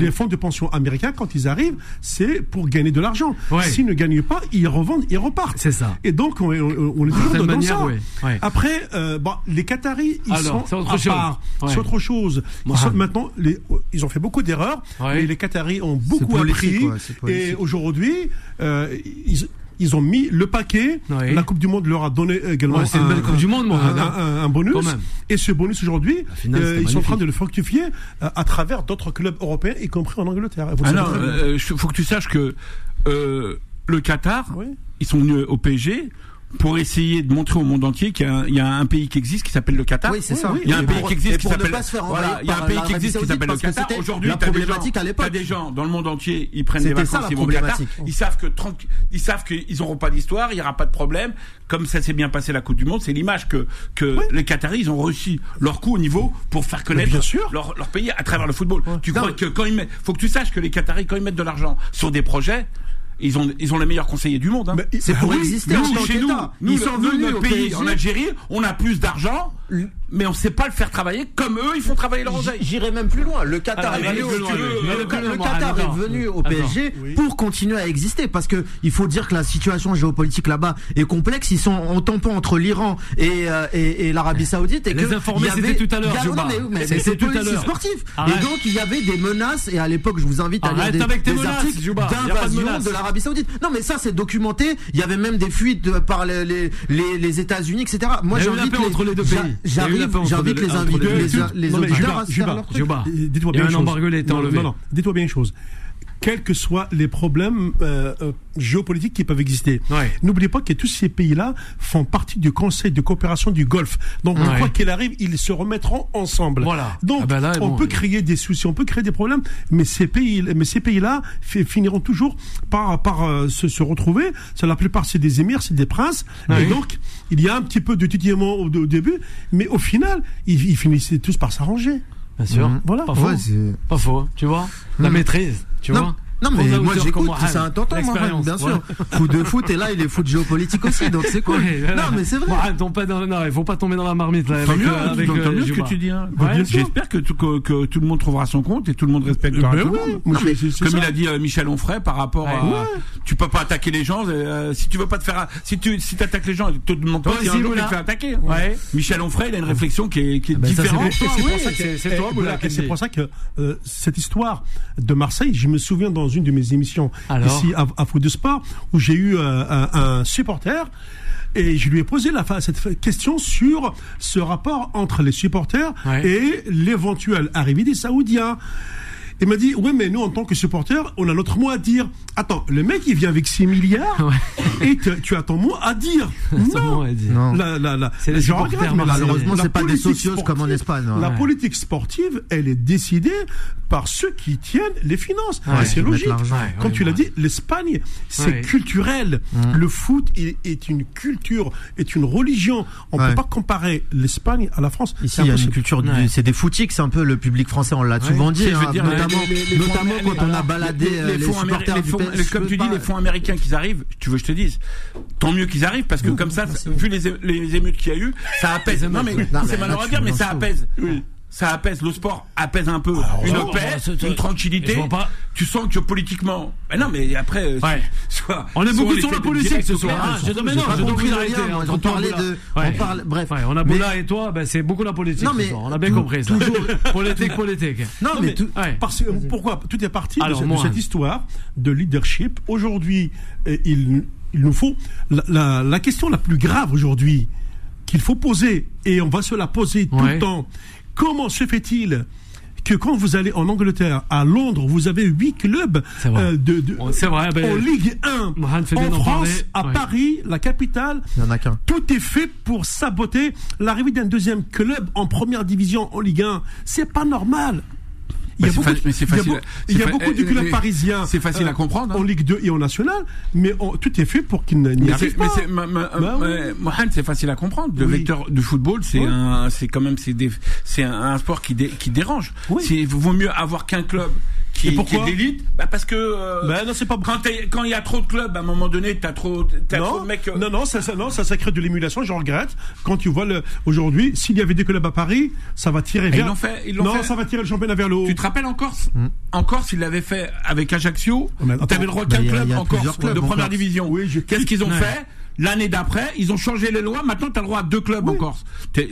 Les fonds de pension américains, quand ils arrivent, c'est pour gagner de l'argent. S'ils ne gagnent pas, ils revendent, ils repartent. C'est ça. Et donc, on on, est toujours dans ça. Après, euh, bon, les Qataris, ils sont autre à part. C'est autre chose. Ils sont, maintenant, les, ils ont fait beaucoup d'erreurs, mais les Qataris ont beaucoup appris. et aujourd'hui, euh, ils, ils ont mis le paquet. La Coupe du Monde leur a donné également c'est une belle Coupe du Monde, moi. Un, bonus. Et ce bonus aujourd'hui, euh, ils sont en train de le fructifier euh, à travers d'autres clubs européens, y compris en Angleterre. Il euh, faut que tu saches que le Qatar, ils sont venus au PSG pour essayer de montrer au monde entier qu'il y, a un pays qui existe qui s'appelle le Qatar. Oui, c'est ça. Il y a un pays qui existe qui s'appelle voilà, il y a un pays qui existe qui s'appelle le Qatar. Aujourd'hui, gens, t'as des gens dans le monde entier, ils prennent des vacances, ils vont au Qatar. Ils savent que ils savent qu'ils n'auront pas d'histoire, il n'y aura pas de problème. Comme ça s'est bien passé la Coupe du Monde, c'est l'image que que les Qataris ils ont reçu leur coup au niveau pour faire connaître leur, leur pays à travers le football. Tu crois que quand ils mettent, faut que tu saches que les Qataris quand ils mettent de l'argent sur des projets ils ont, ils ont les meilleurs conseillers du monde. Hein. C'est pour exister. Nous, chez nous, nous, ils sont venus notre pays, en Algérie, on a plus d'argent mais on ne sait pas le faire travailler comme eux, ils font travailler leur oseille. J'irai même plus loin. Le Qatar est venu, au, PSG pour continuer à exister parce que il faut dire que la situation géopolitique là-bas est complexe. Ils sont en tampon entre l'Iran et, euh, et, l'Arabie Saoudite et Les que informés, c'était tout à l'heure. Mais, c'est tout à l'heure. sportif. Et donc il y avait des menaces et à l'époque, je vous invite à lire des, articles d'invasion de l'Arabie Saoudite. Non, mais ça c'est documenté. Il y avait même des fuites par les les, les, États-Unis, etc. Moi, j'invite les deux pays. J'arrive, j'invite les invités, les, auditeurs à faire leur truc. Dites-moi bien une chose. Non, non, dites-moi bien une chose quels que soient les problèmes euh, euh, géopolitiques qui peuvent exister. N'oubliez pas que tous ces pays-là font partie du Conseil de coopération du Golfe. Donc, quoi qu'il arrive, ils se remettront ensemble. Voilà. Donc, ah ben on peut créer des soucis, on peut créer des problèmes, mais ces pays, mais ces pays-là finiront toujours par par euh, se, se, retrouver. C'est la plupart, c'est des émirs, c'est des princes. Et donc, il y a un petit peu de titillement au, début, mais au final, ils, ils finissent tous par s'arranger. Bien sûr. Mmh. Voilà. Pas faux. pas faux. Tu vois, la mmh. maîtrise. Tu vois non, mais moi j'écoute, c'est un tonton, moi, bien sûr. Foot de foot, et là il est foot géopolitique aussi, donc c'est cool. Non, mais c'est vrai. Bon, pas dans, non, il faut pas tomber dans la marmite, là. Avec, mieux, euh, avec, euh, mieux ce que tu dis, hein. J'espère que, que, que, tout le monde trouvera son compte et tout le monde respectera ben tout le monde. Comme il a dit euh, Michel Onfray par rapport à, tu peux pas attaquer les gens, euh, si tu veux pas te faire, si tu, si t'attaques les gens, tu te demandes pas si un jour tu te fais attaquer. Michel Onfray, il a une réflexion qui est, ah ben différente. C'est pour ça que, cette histoire de Marseille, je me souviens dans une de mes émissions ici à, à Foot de Sport, où j'ai eu euh, un, supporter et je lui ai posé la, cette question sur ce rapport entre les supporters et l'éventuelle arrivée des Saoudiens. Il m'a dit, ouais, mais nous, en tant que supporters, on a notre mot à dire. Attends, le mec, il vient avec 6 milliards et tu as ton mot à dire. non. non. La, la, la, c'est je regrette, mais malheureusement, c'est pas des socios comme en Espagne. La politique sportive, elle est décidée par ceux qui tiennent les finances. c'est logique. Comme tu l'as dit, l'Espagne, c'est culturel. Le foot est, une culture, est une religion. On peut pas comparer l'Espagne à la France. Ici, il y a une culture, c'est des footix, c'est un peu le public français, on l'a souvent dit, notamment, notamment quand on a baladé les, fonds supporters Comme tu dis, les fonds américains qui arrivent, tu veux que je te dise, tant mieux qu'ils arrivent parce que comme ça, vu les, les émeutes qu'il y a eu, ça apaise. Non mais c'est malheureux à dire, mais ça apaise. Ça apaise le sport apaise un peu. Une paix une tranquillité. Tu sens que politiquement mais non mais après euh, soit, on est beaucoup sur la politique ce soir. hein. je mais non je compris arrêter on parlait de on parle bref. On a Boula et toi ben c'est beaucoup la politique non mais on a bien compris ça. politique politique. Non mais parce que pourquoi? Tout est parti de cette histoire de leadership. Aujourd'hui il il nous faut la question la plus grave aujourd'hui qu'il faut poser et on va se la poser tout le temps Comment se fait-il que quand vous allez en Angleterre, à Londres, vous avez huit clubs euh, de, de vrai, ben, en Ligue 1. En France, à Paris, la capitale, Il y en a qu'un. tout est fait pour saboter l'arrivée d'un deuxième club en première division en Ligue 1. C'est pas normal. Il y a beaucoup, il y a beaucoup de clubs parisiens. C'est facile à comprendre. En Ligue 2 et en National, mais tout est fait pour qu'ils n'y arrivent pas. Mohamed, c'est facile à comprendre. Le vecteur du football, c'est un, c'est quand même, c'est un, sport qui, qui dérange. Il vaut mieux avoir qu'un club qui, qui est d'élite bah parce que euh, bah non c'est pas quand il y a trop de clubs à un moment donné t'as trop t'as trop de mecs euh. non non ça, ça non ça ça crée de l'émulation je regrette. Quand tu vois le aujourd'hui s'il y avait des clubs à Paris ça va tirer vers ils l'ont fait ils l'ont non ça va tirer le championnat vers le haut. Tu te rappelles en Corse mm. en Corse ils l'avaient fait avec Ajaccio. T'avais le droit qu'un club en Corse de première division oui, qu'est-ce qu'ils ont fait L'année d'après, ils ont changé les lois. Maintenant, tu as le droit à deux clubs en Corse.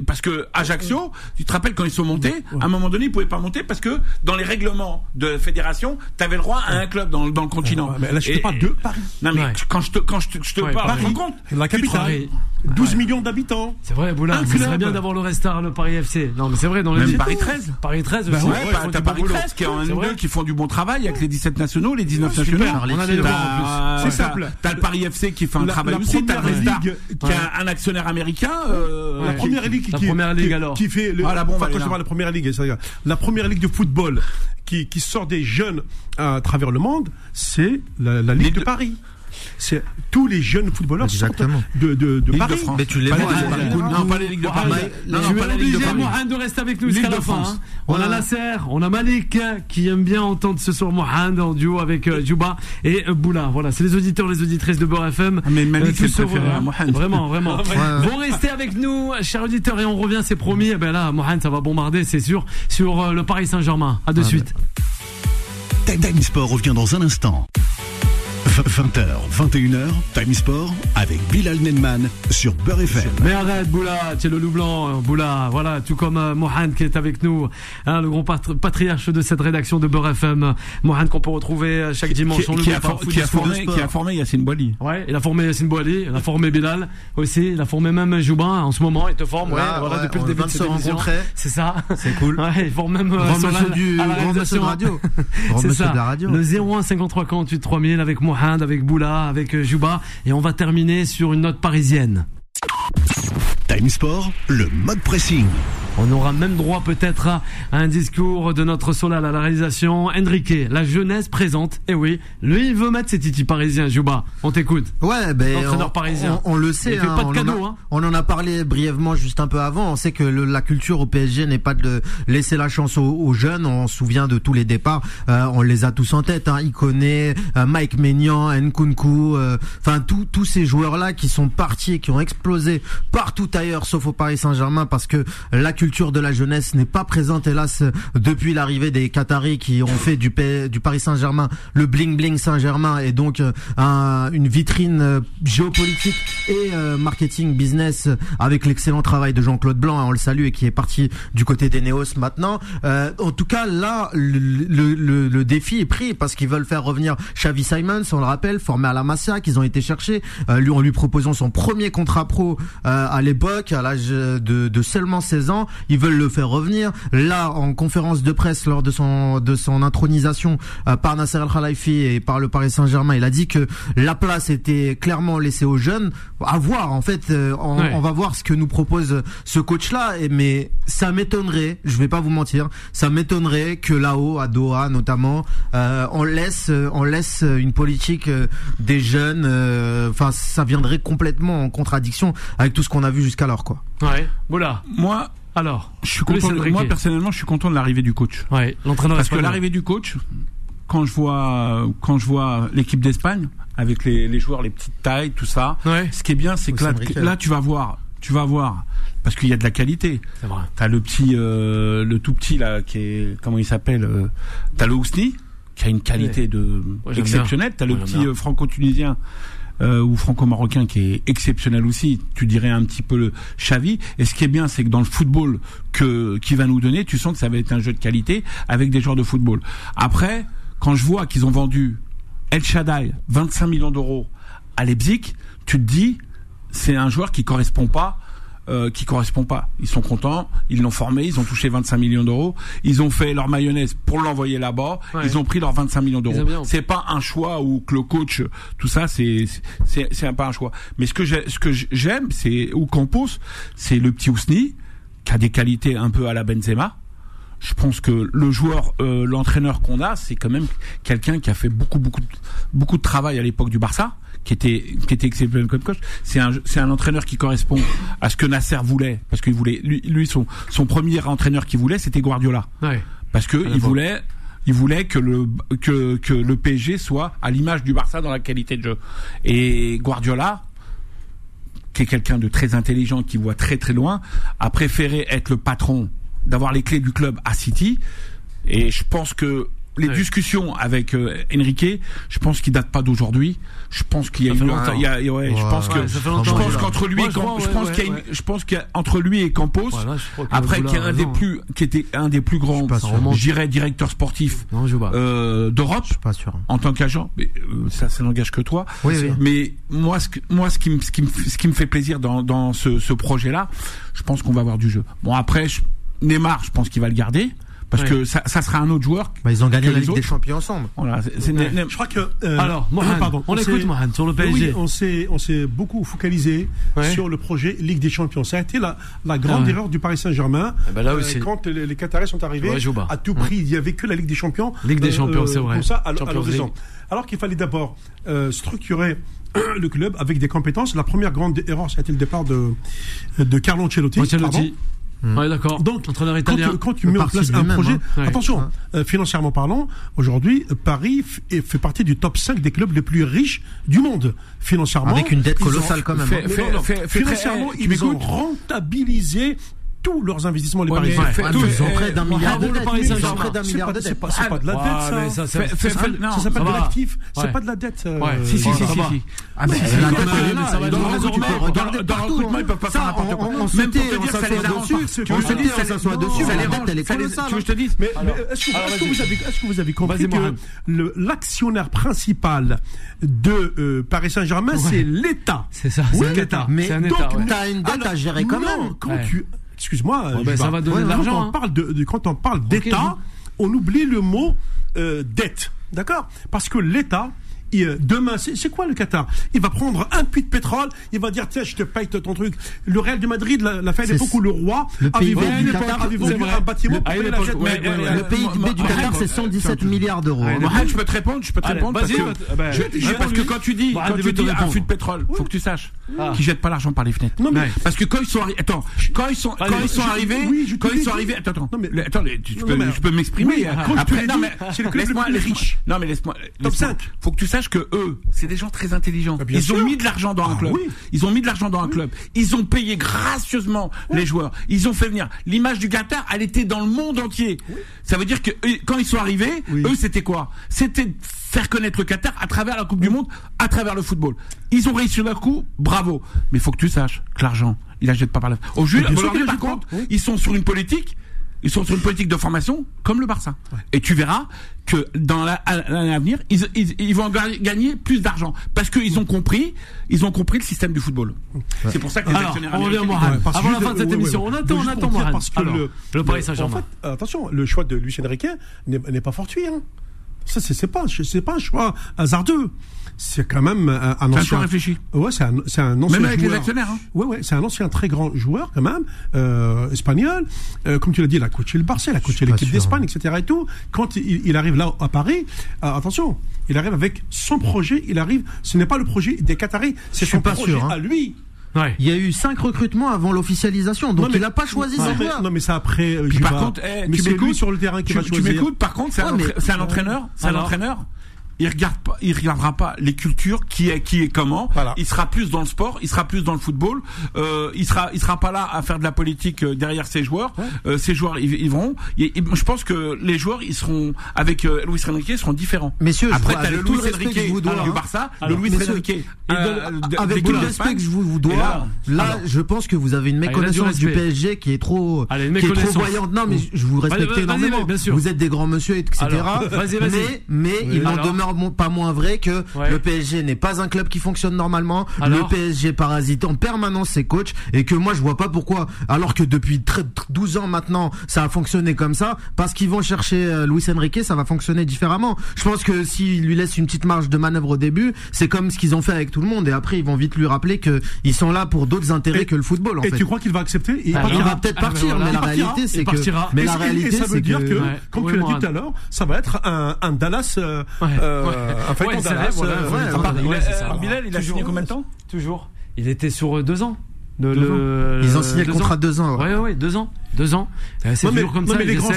Parce que Ajaccio, tu te rappelles quand ils sont montés, à un moment donné, ils pouvaient pas monter parce que dans les règlements de fédération, tu avais le droit à un club dans, dans le continent. mais là, je te parle de Paris. Non, mais quand je te, quand je te, je te parle, tu compte La capitale. 12 millions d'habitants. C'est vrai, Boula. Ce serait bien d'avoir le Restar, le Paris FC. Non, mais c'est vrai, dans les Même Paris 13. Paris 13 bah aussi. ouais, t'as Paris 13 qui est en N2 qui font du bon travail avec les 17 nationaux, les 19 nationaux. On a des C'est simple. T'as le Paris FC qui fait un travail aussi. T'as le Restar qui a un actionnaire américain. Euh, la première ligue qui, première ligue alors. qui fait le, ah, la bombe, quand je parle la première ligue, la première ligue de football qui, qui sort des jeunes à travers le monde, c'est la, la Ligue de Paris c'est tous les jeunes footballeurs Exactement. de, de, de Paris. Mais tu les vois. Non, pas les Ligues de Paris. Non, tu es obligé, Mohamed, de rester avec nous jusqu'à la fin. Hein. On a Nasser, on a Malik qui aime bien entendre ce soir Mohamed en duo avec euh, Djouba et euh, Boula. Voilà, c'est les auditeurs, les auditrices de Beurre FM. Ah, mais Malik, euh, c'est Mohamed. Vraiment, vraiment. Vous restez avec nous, chers auditeurs, et on revient, c'est promis. Eh ben là, Mohamed, ça va bombarder, c'est sûr, sur le Paris Saint-Germain. À de suite. Time Sport revient dans un instant. 20h, 21h, Time Sport avec Bilal Nenman sur Beurre FM. Mais arrête, Boula, tu es le loup blanc, Boula, voilà, tout comme euh, Mohan qui est avec nous, hein, le grand patriarche de cette rédaction de Beurre FM. Mohan qu'on peut retrouver euh, chaque dimanche. Qui, qui, a, qui, a formé, qui a formé Yacine Boili. Ouais, il a formé Yacine Boili, il a formé Bilal aussi, il a formé même Joubin en ce moment, il te forme, ouais, voilà, depuis le début de cette émission. C'est ça. C'est cool. Ouais, il forme même euh, grand monsieur du, grand monsieur de radio. C'est ça. De la radio. Le 01 53 48 3000 avec Mohan avec Boula, avec euh, Juba, et on va terminer sur une note parisienne. Time Sport, le mode pressing. On aura même droit peut-être à un discours de notre Solal à la réalisation. Enrique, la jeunesse présente. Et eh oui, lui, il veut mettre ses titis parisiens, Juba. On t'écoute. Ouais, ben. Entraîneur parisien. On, le sait. Hein, pas de cadeau, on, en a, hein. on en a parlé brièvement juste un peu avant. On sait que la culture au PSG n'est pas de laisser la chance aux, jeunes. On se souvient de tous les départs. Euh, on les a tous en tête. Hein. connaît euh, Mike Maignan, Nkunku. Euh, enfin, tous ces joueurs-là qui sont partis et qui ont explosé partout ailleurs, sauf au Paris Saint-Germain, parce que la culture de la jeunesse n'est pas présente hélas depuis l'arrivée des Qataris qui ont fait du, Paris Saint-Germain le bling bling Saint-Germain et donc euh, un, une vitrine euh, géopolitique et euh, marketing business avec l'excellent travail de Jean-Claude Blanc, hein, on le salue et qui est parti du côté des Néos maintenant. en tout cas là le, défi est pris parce qu'ils veulent faire revenir Xavi Simons, on le rappelle, formé à la Masia, qu'ils ont été chercher, lui en lui proposant son premier contrat pro à l'époque bloquent à l'âge de, seulement 16 ans. Ils veulent le faire revenir. Là, en conférence de presse lors de son de son intronisation euh, par Nasser El Khalifi et par le Paris Saint-Germain, il a dit que la place était clairement laissée aux jeunes. À voir, en fait, euh, on, va voir ce que nous propose ce coach-là. Mais ça m'étonnerait, je vais pas vous mentir, ça m'étonnerait que là-haut, à Doha notamment, euh, on laisse on laisse une politique des jeunes. Enfin, ça viendrait complètement en contradiction avec tout ce qu'on a vu jusqu'alors, quoi. Ouais. Voilà. Moi, alors, je suis content. moi personnellement, je suis content de l'arrivée du coach. Ouais, l'entraîneur. Parce que l'arrivée du coach, quand je vois quand je vois l'équipe d'Espagne avec les, les, joueurs les petites tailles, tout ça, ouais. ce qui est bien, c'est que là, là, tu vas voir, tu vas voir, parce qu'il y a de la qualité. C'est vrai. T'as le petit, euh, le tout petit là, qui est comment il s'appelle euh, T'as le Ousni, qui a une qualité de exceptionnelle. T'as le petit euh, franco-tunisien euh, ou franco-marocain qui est exceptionnel aussi. Tu dirais un petit peu le Xavi. Et ce qui est bien, c'est que dans le football que qui va nous donner, tu sens que ça va être un jeu de qualité avec des joueurs de football. Après, quand je vois qu'ils ont vendu El Shaddai 25 millions d'euros à Leipzig, tu te dis c'est un joueur qui correspond pas euh, qui correspond pas. Ils sont contents, ils l'ont formé, ils ont touché 25 millions d'euros, ils ont fait leur mayonnaise pour l'envoyer là-bas, ils ont pris leurs 25 millions d'euros. C'est pas un choix où que le coach, tout ça, c'est c'est c'est pas un choix. Mais ce que j'ai, ce que j'aime, c'est ou Campos, c'est le petit Ousni qui a des qualités un peu à la Benzema. Je pense que le joueur, euh, l'entraîneur qu'on a, c'est quand même quelqu'un qui a fait beaucoup beaucoup beaucoup de travail à l'époque du Barça qui était qui était exceptionnel comme coach. C'est un c'est un entraîneur qui correspond à ce que Nasser voulait parce qu'il voulait lui, lui son son premier entraîneur qu'il voulait c'était Guardiola. Ouais. Parce que il voulait il voulait que le que que le PSG soit à l'image du Barça dans la qualité de jeu. Et Guardiola qui est quelqu'un de très intelligent qui voit très très loin a préféré être le patron d'avoir les clés du club à City et je pense que les discussions avec euh, Enrique, je pense qu'ils datent pas d'aujourd'hui. Je pense qu'il y a eu, il y a, ouais, je pense que, je pense qu'entre lui et Campos, je pense qu'il y a, je pense qu'entre lui et Campos, après qui est un des plus, qui était un des plus grands, je dirais directeur sportif euh, d'Europe, en tant qu'agent. Mais euh, ça, ça n'engage que toi. Mais moi, ce que, moi, ce qui me, ce qui me, ce qui me fait plaisir dans, dans ce, ce projet-là, je pense qu'on va avoir du jeu. Bon après, je, Neymar, je pense qu'il va le garder parce que ça, ça sera un autre joueur. Bah, ils ont gagné la Ligue des Champions ensemble. Voilà, Je crois que euh, alors, Mohan, pardon, on, écoute Mohan sur le PSG. Oui, on s'est on s'est beaucoup focalisé sur le projet Ligue des Champions. Ça a été la, la grande ah erreur du Paris Saint-Germain euh, quand les, les Qataris sont arrivés. à tout prix, il y avait que la Ligue des Champions. Ligue des Champions, euh, c'est vrai. Comme ça, à, l'horizon. Alors qu'il fallait d'abord structurer le club avec des compétences. La première grande erreur, ça a été le départ de de Carlo Ancelotti. Ancelotti. Mm. Ouais, d'accord. Donc, entraîneur italien. Quand, tu mets en place un projet, hein. attention, euh, financièrement parlant, aujourd'hui, Paris fait partie du top 5 des clubs les plus riches du monde, financièrement. Avec une dette colossale quand même. Hein. financièrement, ils ont rentabilisé tous leurs investissements les Parisiens. ils ont près d'un milliard de dettes. C'est pas, de la dette, ça. Ça s'appelle de l'actif. C'est pas de la dette. Si, si, si, si. Ah, mais dans le recrutement, ils peuvent pas faire n'importe quoi. Même pour te dire, ça les arrange. Tu veux que je te dise, ça s'assoit dessus. Ça les rend. Tu veux que je te dise? Mais est-ce que vous avez compris que l'actionnaire principal de Paris Saint-Germain, c'est l'État. C'est ça. Oui, l'État. Mais donc, t'as une dette à gérer quand même. Quand tu excuse-moi, ben, ça va donner de l'argent. Quand on hein. parle de, quand on parle d'État, on oublie le mot euh, dette, d'accord? Parce que l'État euh, demain, c'est quoi le Qatar? Il va prendre un puits de pétrole, il va dire tiens, je te paye ton truc. Le Real de Madrid l'a fait à l'époque où le roi le avait vendu du Qatar, un bâtiment pour payer la. Le PIB du Qatar, c'est 117 milliards d'euros. Je peux te répondre, je peux te répondre parce que quand tu dis tu un puits de pétrole, faut que tu saches ah. qu'ils jettent pas l'argent par les fenêtres. Parce que quand ils sont arrivés, attends, quand ils sont arrivés, quand ils sont arrivés, attends, attends, je peux m'exprimer. Après, non mais laisse-moi les riches. Non mais laisse-moi. Top 5. Faut que tu saches que eux, c'est des gens très intelligents. Ils ont mis de l'argent dans un ah club. Ils ont mis de l'argent dans un club. Ils ont payé gracieusement les joueurs. Ils ont fait venir. L'image du Qatar, elle était dans le monde entier. Ça veut dire que quand ils sont arrivés, eux, c'était quoi? C'était faire connaître le Qatar à travers la Coupe du Monde, à travers le football. Ils ont réussi d'un coup, bravo. Mais il faut que tu saches que l'argent, il achète pas par la. Au juge, par contre, ils sont sur une politique Ils sont sur une politique de formation comme le Barça. Et tu verras que dans l'année à venir, ils, ils, vont gagner plus d'argent parce qu'ils ont compris, ils ont compris le système du football. C'est pour ça que les Alors, actionnaires on revient Avant la fin de cette émission, on attend, on attend Parce que le, le Paris Saint-Germain. En fait, attention, le choix de Lucien Riquet n'est pas fortuit. Hein. Ça, c'est pas, c'est pas un choix hasardeux c'est quand même un, un ancien. réfléchi. Ouais, c'est un, c'est un ancien. Même avec les actionnaires. Hein. Ouais, ouais, c'est un ancien très grand joueur quand même, euh, espagnol. Euh, comme tu l'as dit, il a coaché le Barça, il a coaché l'équipe d'Espagne, etc. Et tout. Quand il, il arrive là à Paris, euh, attention, il arrive avec son projet. Il arrive. Ce n'est pas le projet des Qataris, c'est son projet sûr, hein. à lui. Ouais. Il y a eu cinq recrutements avant l'officialisation, donc il n'a pas choisi non, joueur. Non, mais ça après. Euh, par contre, eh, mais c'est lui sur le terrain qui tu, va choisir. Tu m'écoutes Par contre, c'est un, un, entraîneur. C'est un entraîneur il regarde pas, il regardera pas les cultures, qui est qui est comment. Il sera plus dans le sport, il sera plus dans le football. Euh, il sera il sera pas là à faire de la politique euh, derrière ses joueurs. Euh, ses joueurs ils, ils vont. je pense que les joueurs ils seront avec euh, Luis Enrique ils seront différents. Messieurs, après t'as le Luis Enrique du. Barça, le Luis Enrique. avec tout le respect que je vous, dois, là, je pense que vous avez une méconnaissance du PSG qui est trop qui est trop voyante. Non, mais je vous respecte énormément. Vous êtes des grands monsieur, etc. Mais mais il en demeure pas moins vrai que le PSG n'est pas un club qui fonctionne normalement. le PSG parasite en permanence ses coachs et que moi je vois pas pourquoi, alors que depuis 12 ans maintenant ça a fonctionné comme ça, parce qu'ils vont chercher euh, Luis Enrique, ça va fonctionner différemment. Je pense que s'ils lui laissent une petite marge de manœuvre au début, c'est comme ce qu'ils ont fait avec tout le monde et après ils vont vite lui rappeler que ils sont là pour d'autres intérêts que le football. En et fait. tu crois qu'il va accepter Il, va peut-être ah, partir, mais la réalité c'est que. Mais la réalité, ça veut dire que, comme tu l'as dit tout à l'heure, ça va être un, Dallas. Euh, euh, enfin, ouais, Dallas. Vrai, euh, Bilal, il a signé combien de temps? Toujours. Il était sur deux ans. De, le, Ils ont signé le contrat de deux ans. Ouais, ouais, deux ans deux ans. C'est toujours comme ça. Mais les grands,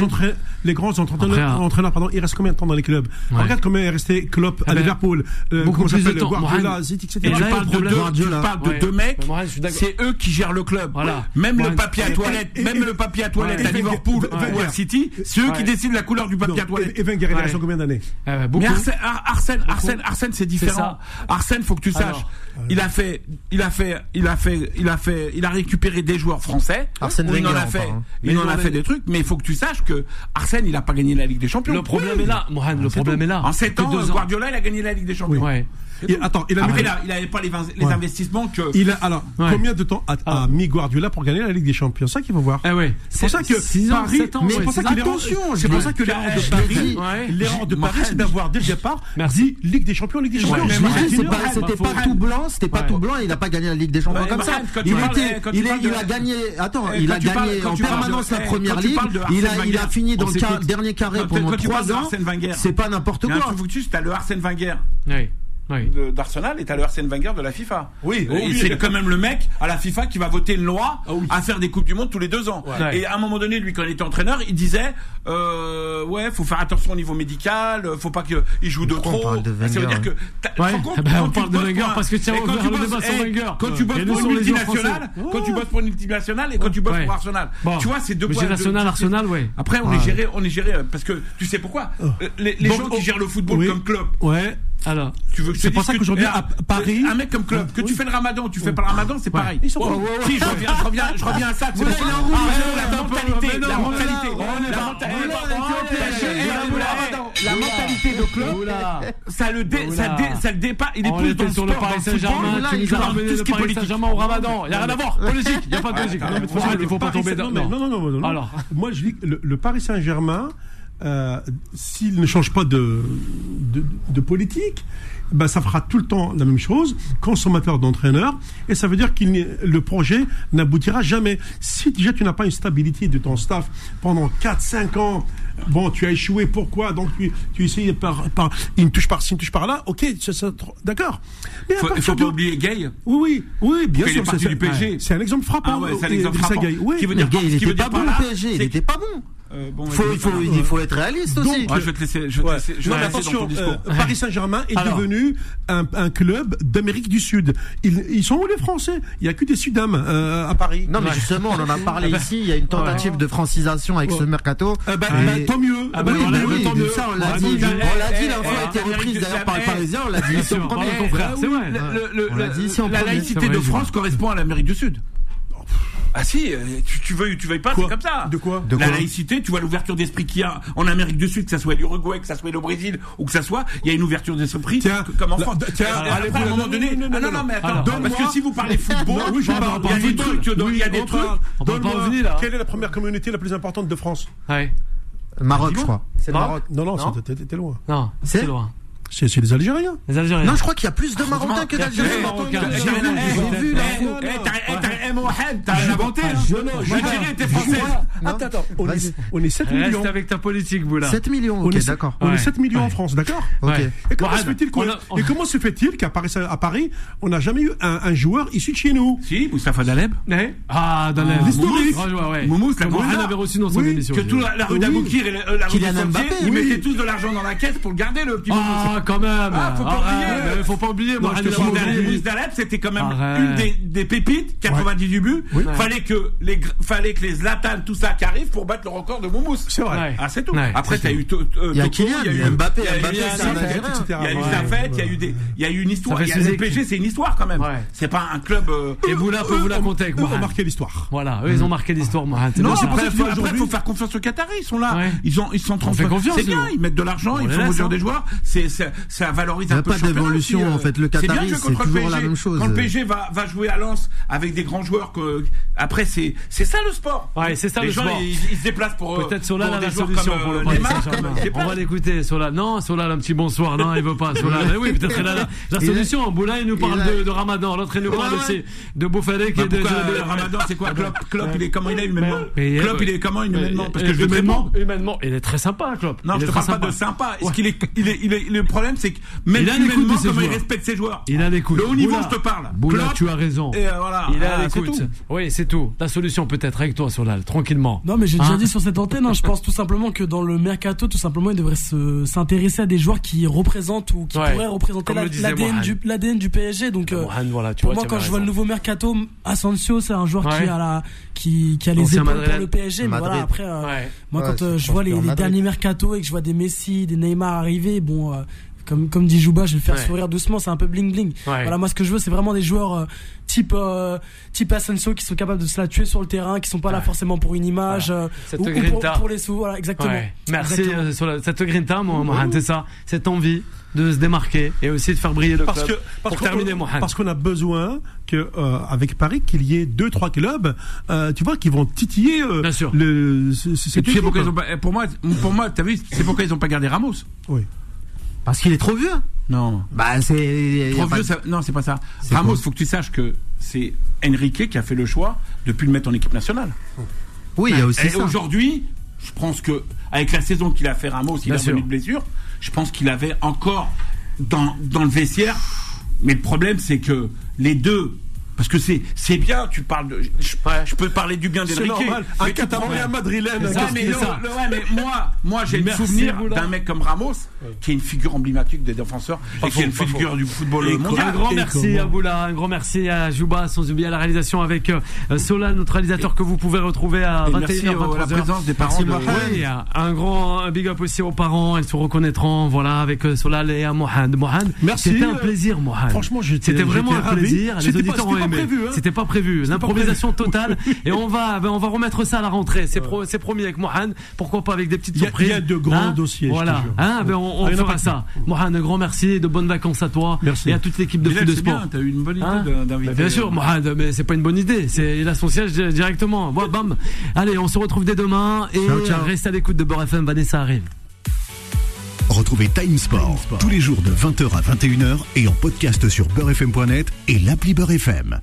les grands entraîneurs, entraîneurs, pardon, ils restent combien de temps dans les clubs Regarde combien est resté Klopp à Liverpool, euh, beaucoup plus de temps. Guardiola, etc. Et tu parles de deux, tu parles de deux mecs, c'est eux qui gèrent le club. Même le papier à toilette, même le papier à toilette à Liverpool ou à City, c'est eux qui décident la couleur du papier à toilette. Et Wenger, il reste combien d'années Mais Arsène, Arsène, Arsène, c'est différent. Arsène, faut que tu saches. Il a fait, il a fait, il a fait, il a fait, il a récupéré des joueurs français. Arsène Wenger. Il en a fait, il en a fait des trucs, mais il faut que tu saches que Arsène, il a pas gagné la Ligue des Champions. Le problème est là, Mohamed, le problème est là. En 7 ans, Guardiola, il a gagné la Ligue des Champions. Ouais attends, il Après, il n'avait pas les, investissements que. Il a, alors, combien de temps a, a, ah. mis Guardiola pour gagner la Ligue des Champions? C'est ça qu'il faut voir. Eh ouais. C'est pour ça que Paris. mais c'est pour ça que attention. C'est pour ça que l'erreur de Paris, l'erreur de Paris, c'est d'avoir dès le départ dit Ligue des Champions, Ligue des Champions. C'était pas tout blanc, c'était pas tout blanc. Il n'a pas gagné la Ligue des Champions comme ça. Il il a gagné. Attends, il a gagné en permanence la première ligue. Il a fini dans le dernier carré pendant trois ans. C'est pas n'importe quoi. Tu as le Arsène Wenger. Oui d'Arsenal est à le Arsène Wenger de la FIFA. Oui, c'est quand même le mec à la FIFA qui va voter une loi ah à faire des coupes du monde tous les deux ans. Et à un moment donné, lui, quand il était entraîneur, il disait euh, ouais, faut faire attention au niveau médical, faut pas qu'il joue de trop. On de Ça veut dire que ouais. Eh ben, on parle de Wenger parce que tiens, quand tu bosses, Wenger. Quand tu bosses pour une multinationale, quand tu bosses pour une multinationale et quand tu bosses pour Arsenal, tu vois, c'est deux points. Multinationale, Arsenal, ouais. Après, on est géré, on est géré parce que tu sais pourquoi? Oh. Les gens qui gèrent le football comme club. Ouais. Alors, tu veux c'est pour ça qu'aujourd'hui à Paris, un mec comme club, que tu fais le Ramadan, tu fais pas le Ramadan, c'est pareil. Si, je reviens, je reviens, je reviens à ça. C'est la mentalité, la mentalité, la mentalité de club, ça le ça le dépasse. Il est plus dans sur le Paris Saint-Germain. Tu nous as ramené le Paris Saint-Germain au Ramadan. Il y a rien à voir. Politique, il y a pas de politique. Il faut pas tomber dans. Non, non, non, non. Alors, moi je dis le Paris Saint-Germain euh, s'il ne change pas de, de, de politique, ben ça fera tout le temps la même chose, consommateur d'entraîneur, et ça veut dire que le projet n'aboutira jamais. Si déjà tu n'as pas une stabilité de ton staff pendant 4-5 ans, bon, tu as échoué, pourquoi? Donc tu, tu essayes par, par une touche par-ci, une touche par-là, ok, d'accord. Mais il faut, pas oublier Gay. Oui, oui, oui, bien sûr. C'est un exemple frappant. Ah ouais, c'est un exemple frappant. Oui. Qui veut dire, Gay, il n'était pas bon au PSG, il n'était pas bon. Euh, bon, faut, il, faut, il faut être réaliste aussi. Donc, je vais te laisser. Je vais te laisser je non, mais attention, euh, Paris Saint-Germain est devenu un, un club d'Amérique du Sud. Ils, ils, sont où les Français? Il y a que des Sudam euh, à Paris. Non, mais justement, on en a parlé ah bah, ici. Il y a une tentative de francisation avec ce mercato. Euh, bah, bah, tant mieux. Ah bah, oui, oui, tant mieux. Ça, on l'a dit. On l'a dit. L'info a été reprise d'ailleurs par le Parisien. On l'a dit. C'est vrai. La laïcité de France correspond à l'Amérique du Sud. Ah si, euh, tu, tu veux, tu veux pas, c'est comme ça. De quoi La laïcité, tu vois l'ouverture d'esprit qu'il y a en Amérique du Sud, que ça soit l'Uruguay, que ça soit le Brésil, ou que ça soit, il y a une ouverture d'esprit, comme en France. Tiens, allez, à un moment donné, ah non, non, mais attends, parce que si vous parlez football, oui, je parle. il y a des trucs, il y a des trucs. Là. Quelle est la première communauté la plus importante de France. Maroc, je crois. C'est le Maroc Non, non, t'es loin. Non, c'est loin. C'est les Algériens. Les Algériens. Non, je crois qu'il y a plus de Marocains que d'Algériens. J'ai vu l'info. T'as inventé. L'Algérie était française. Attends, attends. On est 7 millions. Reste avec ta politique, vous là. 7 millions, ok, d'accord. On est 7 millions en France, d'accord Et comment se fait-il Et comment se fait-il qu'à Paris, on n'a jamais eu un joueur issu de chez nous Si, Moustapha Daleb. Ah, Daleb. L'historique. Moumous, la On avait reçu dans son émission. Que toute la rue d'Aboukir et la rue de ils mettaient tous de l'argent dans la caisse pour le garder, le petit Ah, quand même. Ah, faut pas oublier. Faut pas oublier. Moi, je te Moumous Daleb, c'était quand même une des pépites, 98 buts. Fallait que les, fallait que les Zlatan, tout ça qui arrive pour battre le record de Moumous. C'est vrai. Ah, c'est tout. Après, t'as eu, il y a Kylian, il y a eu Mbappé, il y a eu Zafet, il y a eu des, il y a eu une histoire. Le PSG, c'est une histoire quand même. C'est pas un club. Et Boula peut vous la compter avec moi. Ils ont marqué l'histoire. Voilà, eux, ils ont marqué l'histoire, Non, après, il faut faire confiance aux Qataris. Ils sont là. Ils ont, ils sont confiance. C'est bien. Ils mettent de l'argent, ils font mesure des joueurs. C'est, ça valorise un peu. Il n'y a pas d'évolution, en fait. Le Qatari, c'est toujours la même chose. Quand le PSG va, va jouer à Lens avec des grands joueurs que, après, c'est, c'est ça le sport. Ouais, c'est ça les le gens, sport. Ils, ils, se déplacent pour. Peut-être Solal a la solution pour le Neymar. On va l'écouter, Solal. Non, Solal, un petit bonsoir. Non, il veut pas. Solal. Oui, peut-être il a la solution. Boula, il nous parle de Ramadan. L'autre, il nous parle aussi de Boufalek et de. Ramadan, c'est quoi? Klopp Klopp, il est comment? Il est humainement Klopp, il est comment humainement? Parce que je le humainement, humainement, il est très sympa, Klopp. Non, je te parle pas de sympa. Est-ce qu'il est, il est, il est, le problème, c'est que même humainement, comment il respecte ses joueurs. Il a l'écoute. Le haut niveau, je te parle. Boula, tu as raison. Et voilà. Il a l'écoute. Oui, c'est tout. La solution peut-être avec toi, Solal, tranquillement. Non, mais j'ai déjà dit sur cette antenne, je pense tout simplement que dans le mercato, tout simplement, il devrait s'intéresser à des joueurs qui représentent ou qui pourraient représenter l'ADN du, PSG. Donc, pour moi, quand je vois le nouveau mercato, Asensio, c'est un joueur qui a la, qui, qui a les épaules pour le PSG. Mais voilà, après, moi, quand je vois les, derniers mercato et que je vois des Messi, des Neymar arriver, bon, comme comme dit Jouba, je vais le faire sourire doucement, c'est un peu bling bling. Voilà, moi ce que je veux, c'est vraiment des joueurs euh, type euh, type Asensio qui sont capables de se la tuer sur le terrain, qui sont pas là forcément pour une image euh, ou, pour, pour, les sous. Voilà, exactement. Merci sur la, cette grinta, Mohamed, c'est ça, cette envie de se démarquer et aussi de faire briller le parce club. Que, parce pour terminer, Mohamed. Parce qu'on a besoin que avec Paris qu'il y ait deux trois clubs, tu vois, qui vont titiller Bien sûr. le. Tu sais pourquoi ils ont pas, pour moi, pour moi, t'as vu, c'est pourquoi ils ont pas gardé Ramos. Oui. Parce qu'il est trop vieux. Non. Bah c'est trop vieux. Ça... Non, c'est pas ça. Ramos, il faut que tu saches que c'est Enrique qui a fait le choix de plus le mettre en équipe nationale. Oui, il y a aussi Et aujourd'hui, je pense que avec la saison qu'il a fait Ramos, il a eu une blessure. Je pense qu'il avait encore dans dans le vestiaire. Mais le problème, c'est que les deux parce que c'est c'est bien, tu parles de. Je, je peux parler du bien d'Enrique. Un Catalan et un Madrilène. Ça, mais, non, ouais, mais moi, moi j'ai le souvenir d'un mec comme Ramos, qui est une figure emblématique des défenseurs et qui est une figure du football mondial. Un grand merci à Boula, un grand merci à Jouba, sans oublier à la réalisation avec euh, Solal, notre réalisateur que vous pouvez retrouver à 21h, la présence des parents. Oui, un grand big up aussi aux parents, ils se reconnaîtront, voilà, avec euh, Solal et à Mohamed. Mohamed, merci. C'était un plaisir, Mohamed. Franchement, c'était vraiment un plaisir. Les auditeurs ont Hein. C'était pas prévu. L'improvisation totale. Et on va, ben, on va remettre ça à la rentrée. C'est pro, c'est promis avec Mohan. Pourquoi pas avec des petites surprises. Il y a de grands hein dossiers. Voilà. Hein, on, on ah, fera ça. Mohan, un grand merci. De bonnes vacances à toi. Merci. Et à toute l'équipe de foot de sport. T'as eu une bonne idée hein d'inviter. Bien sûr, Mohan, mais c'est pas une bonne idée. C'est, il a son siège directement. Voilà, bam. Allez, on se retrouve dès demain. Et reste à l'écoute de Beurre FM. Vanessa arrive. Retrouvez Time Sport, tous les jours de 20h à 21h et en podcast sur beurrefm.net et l'appli Beurre FM.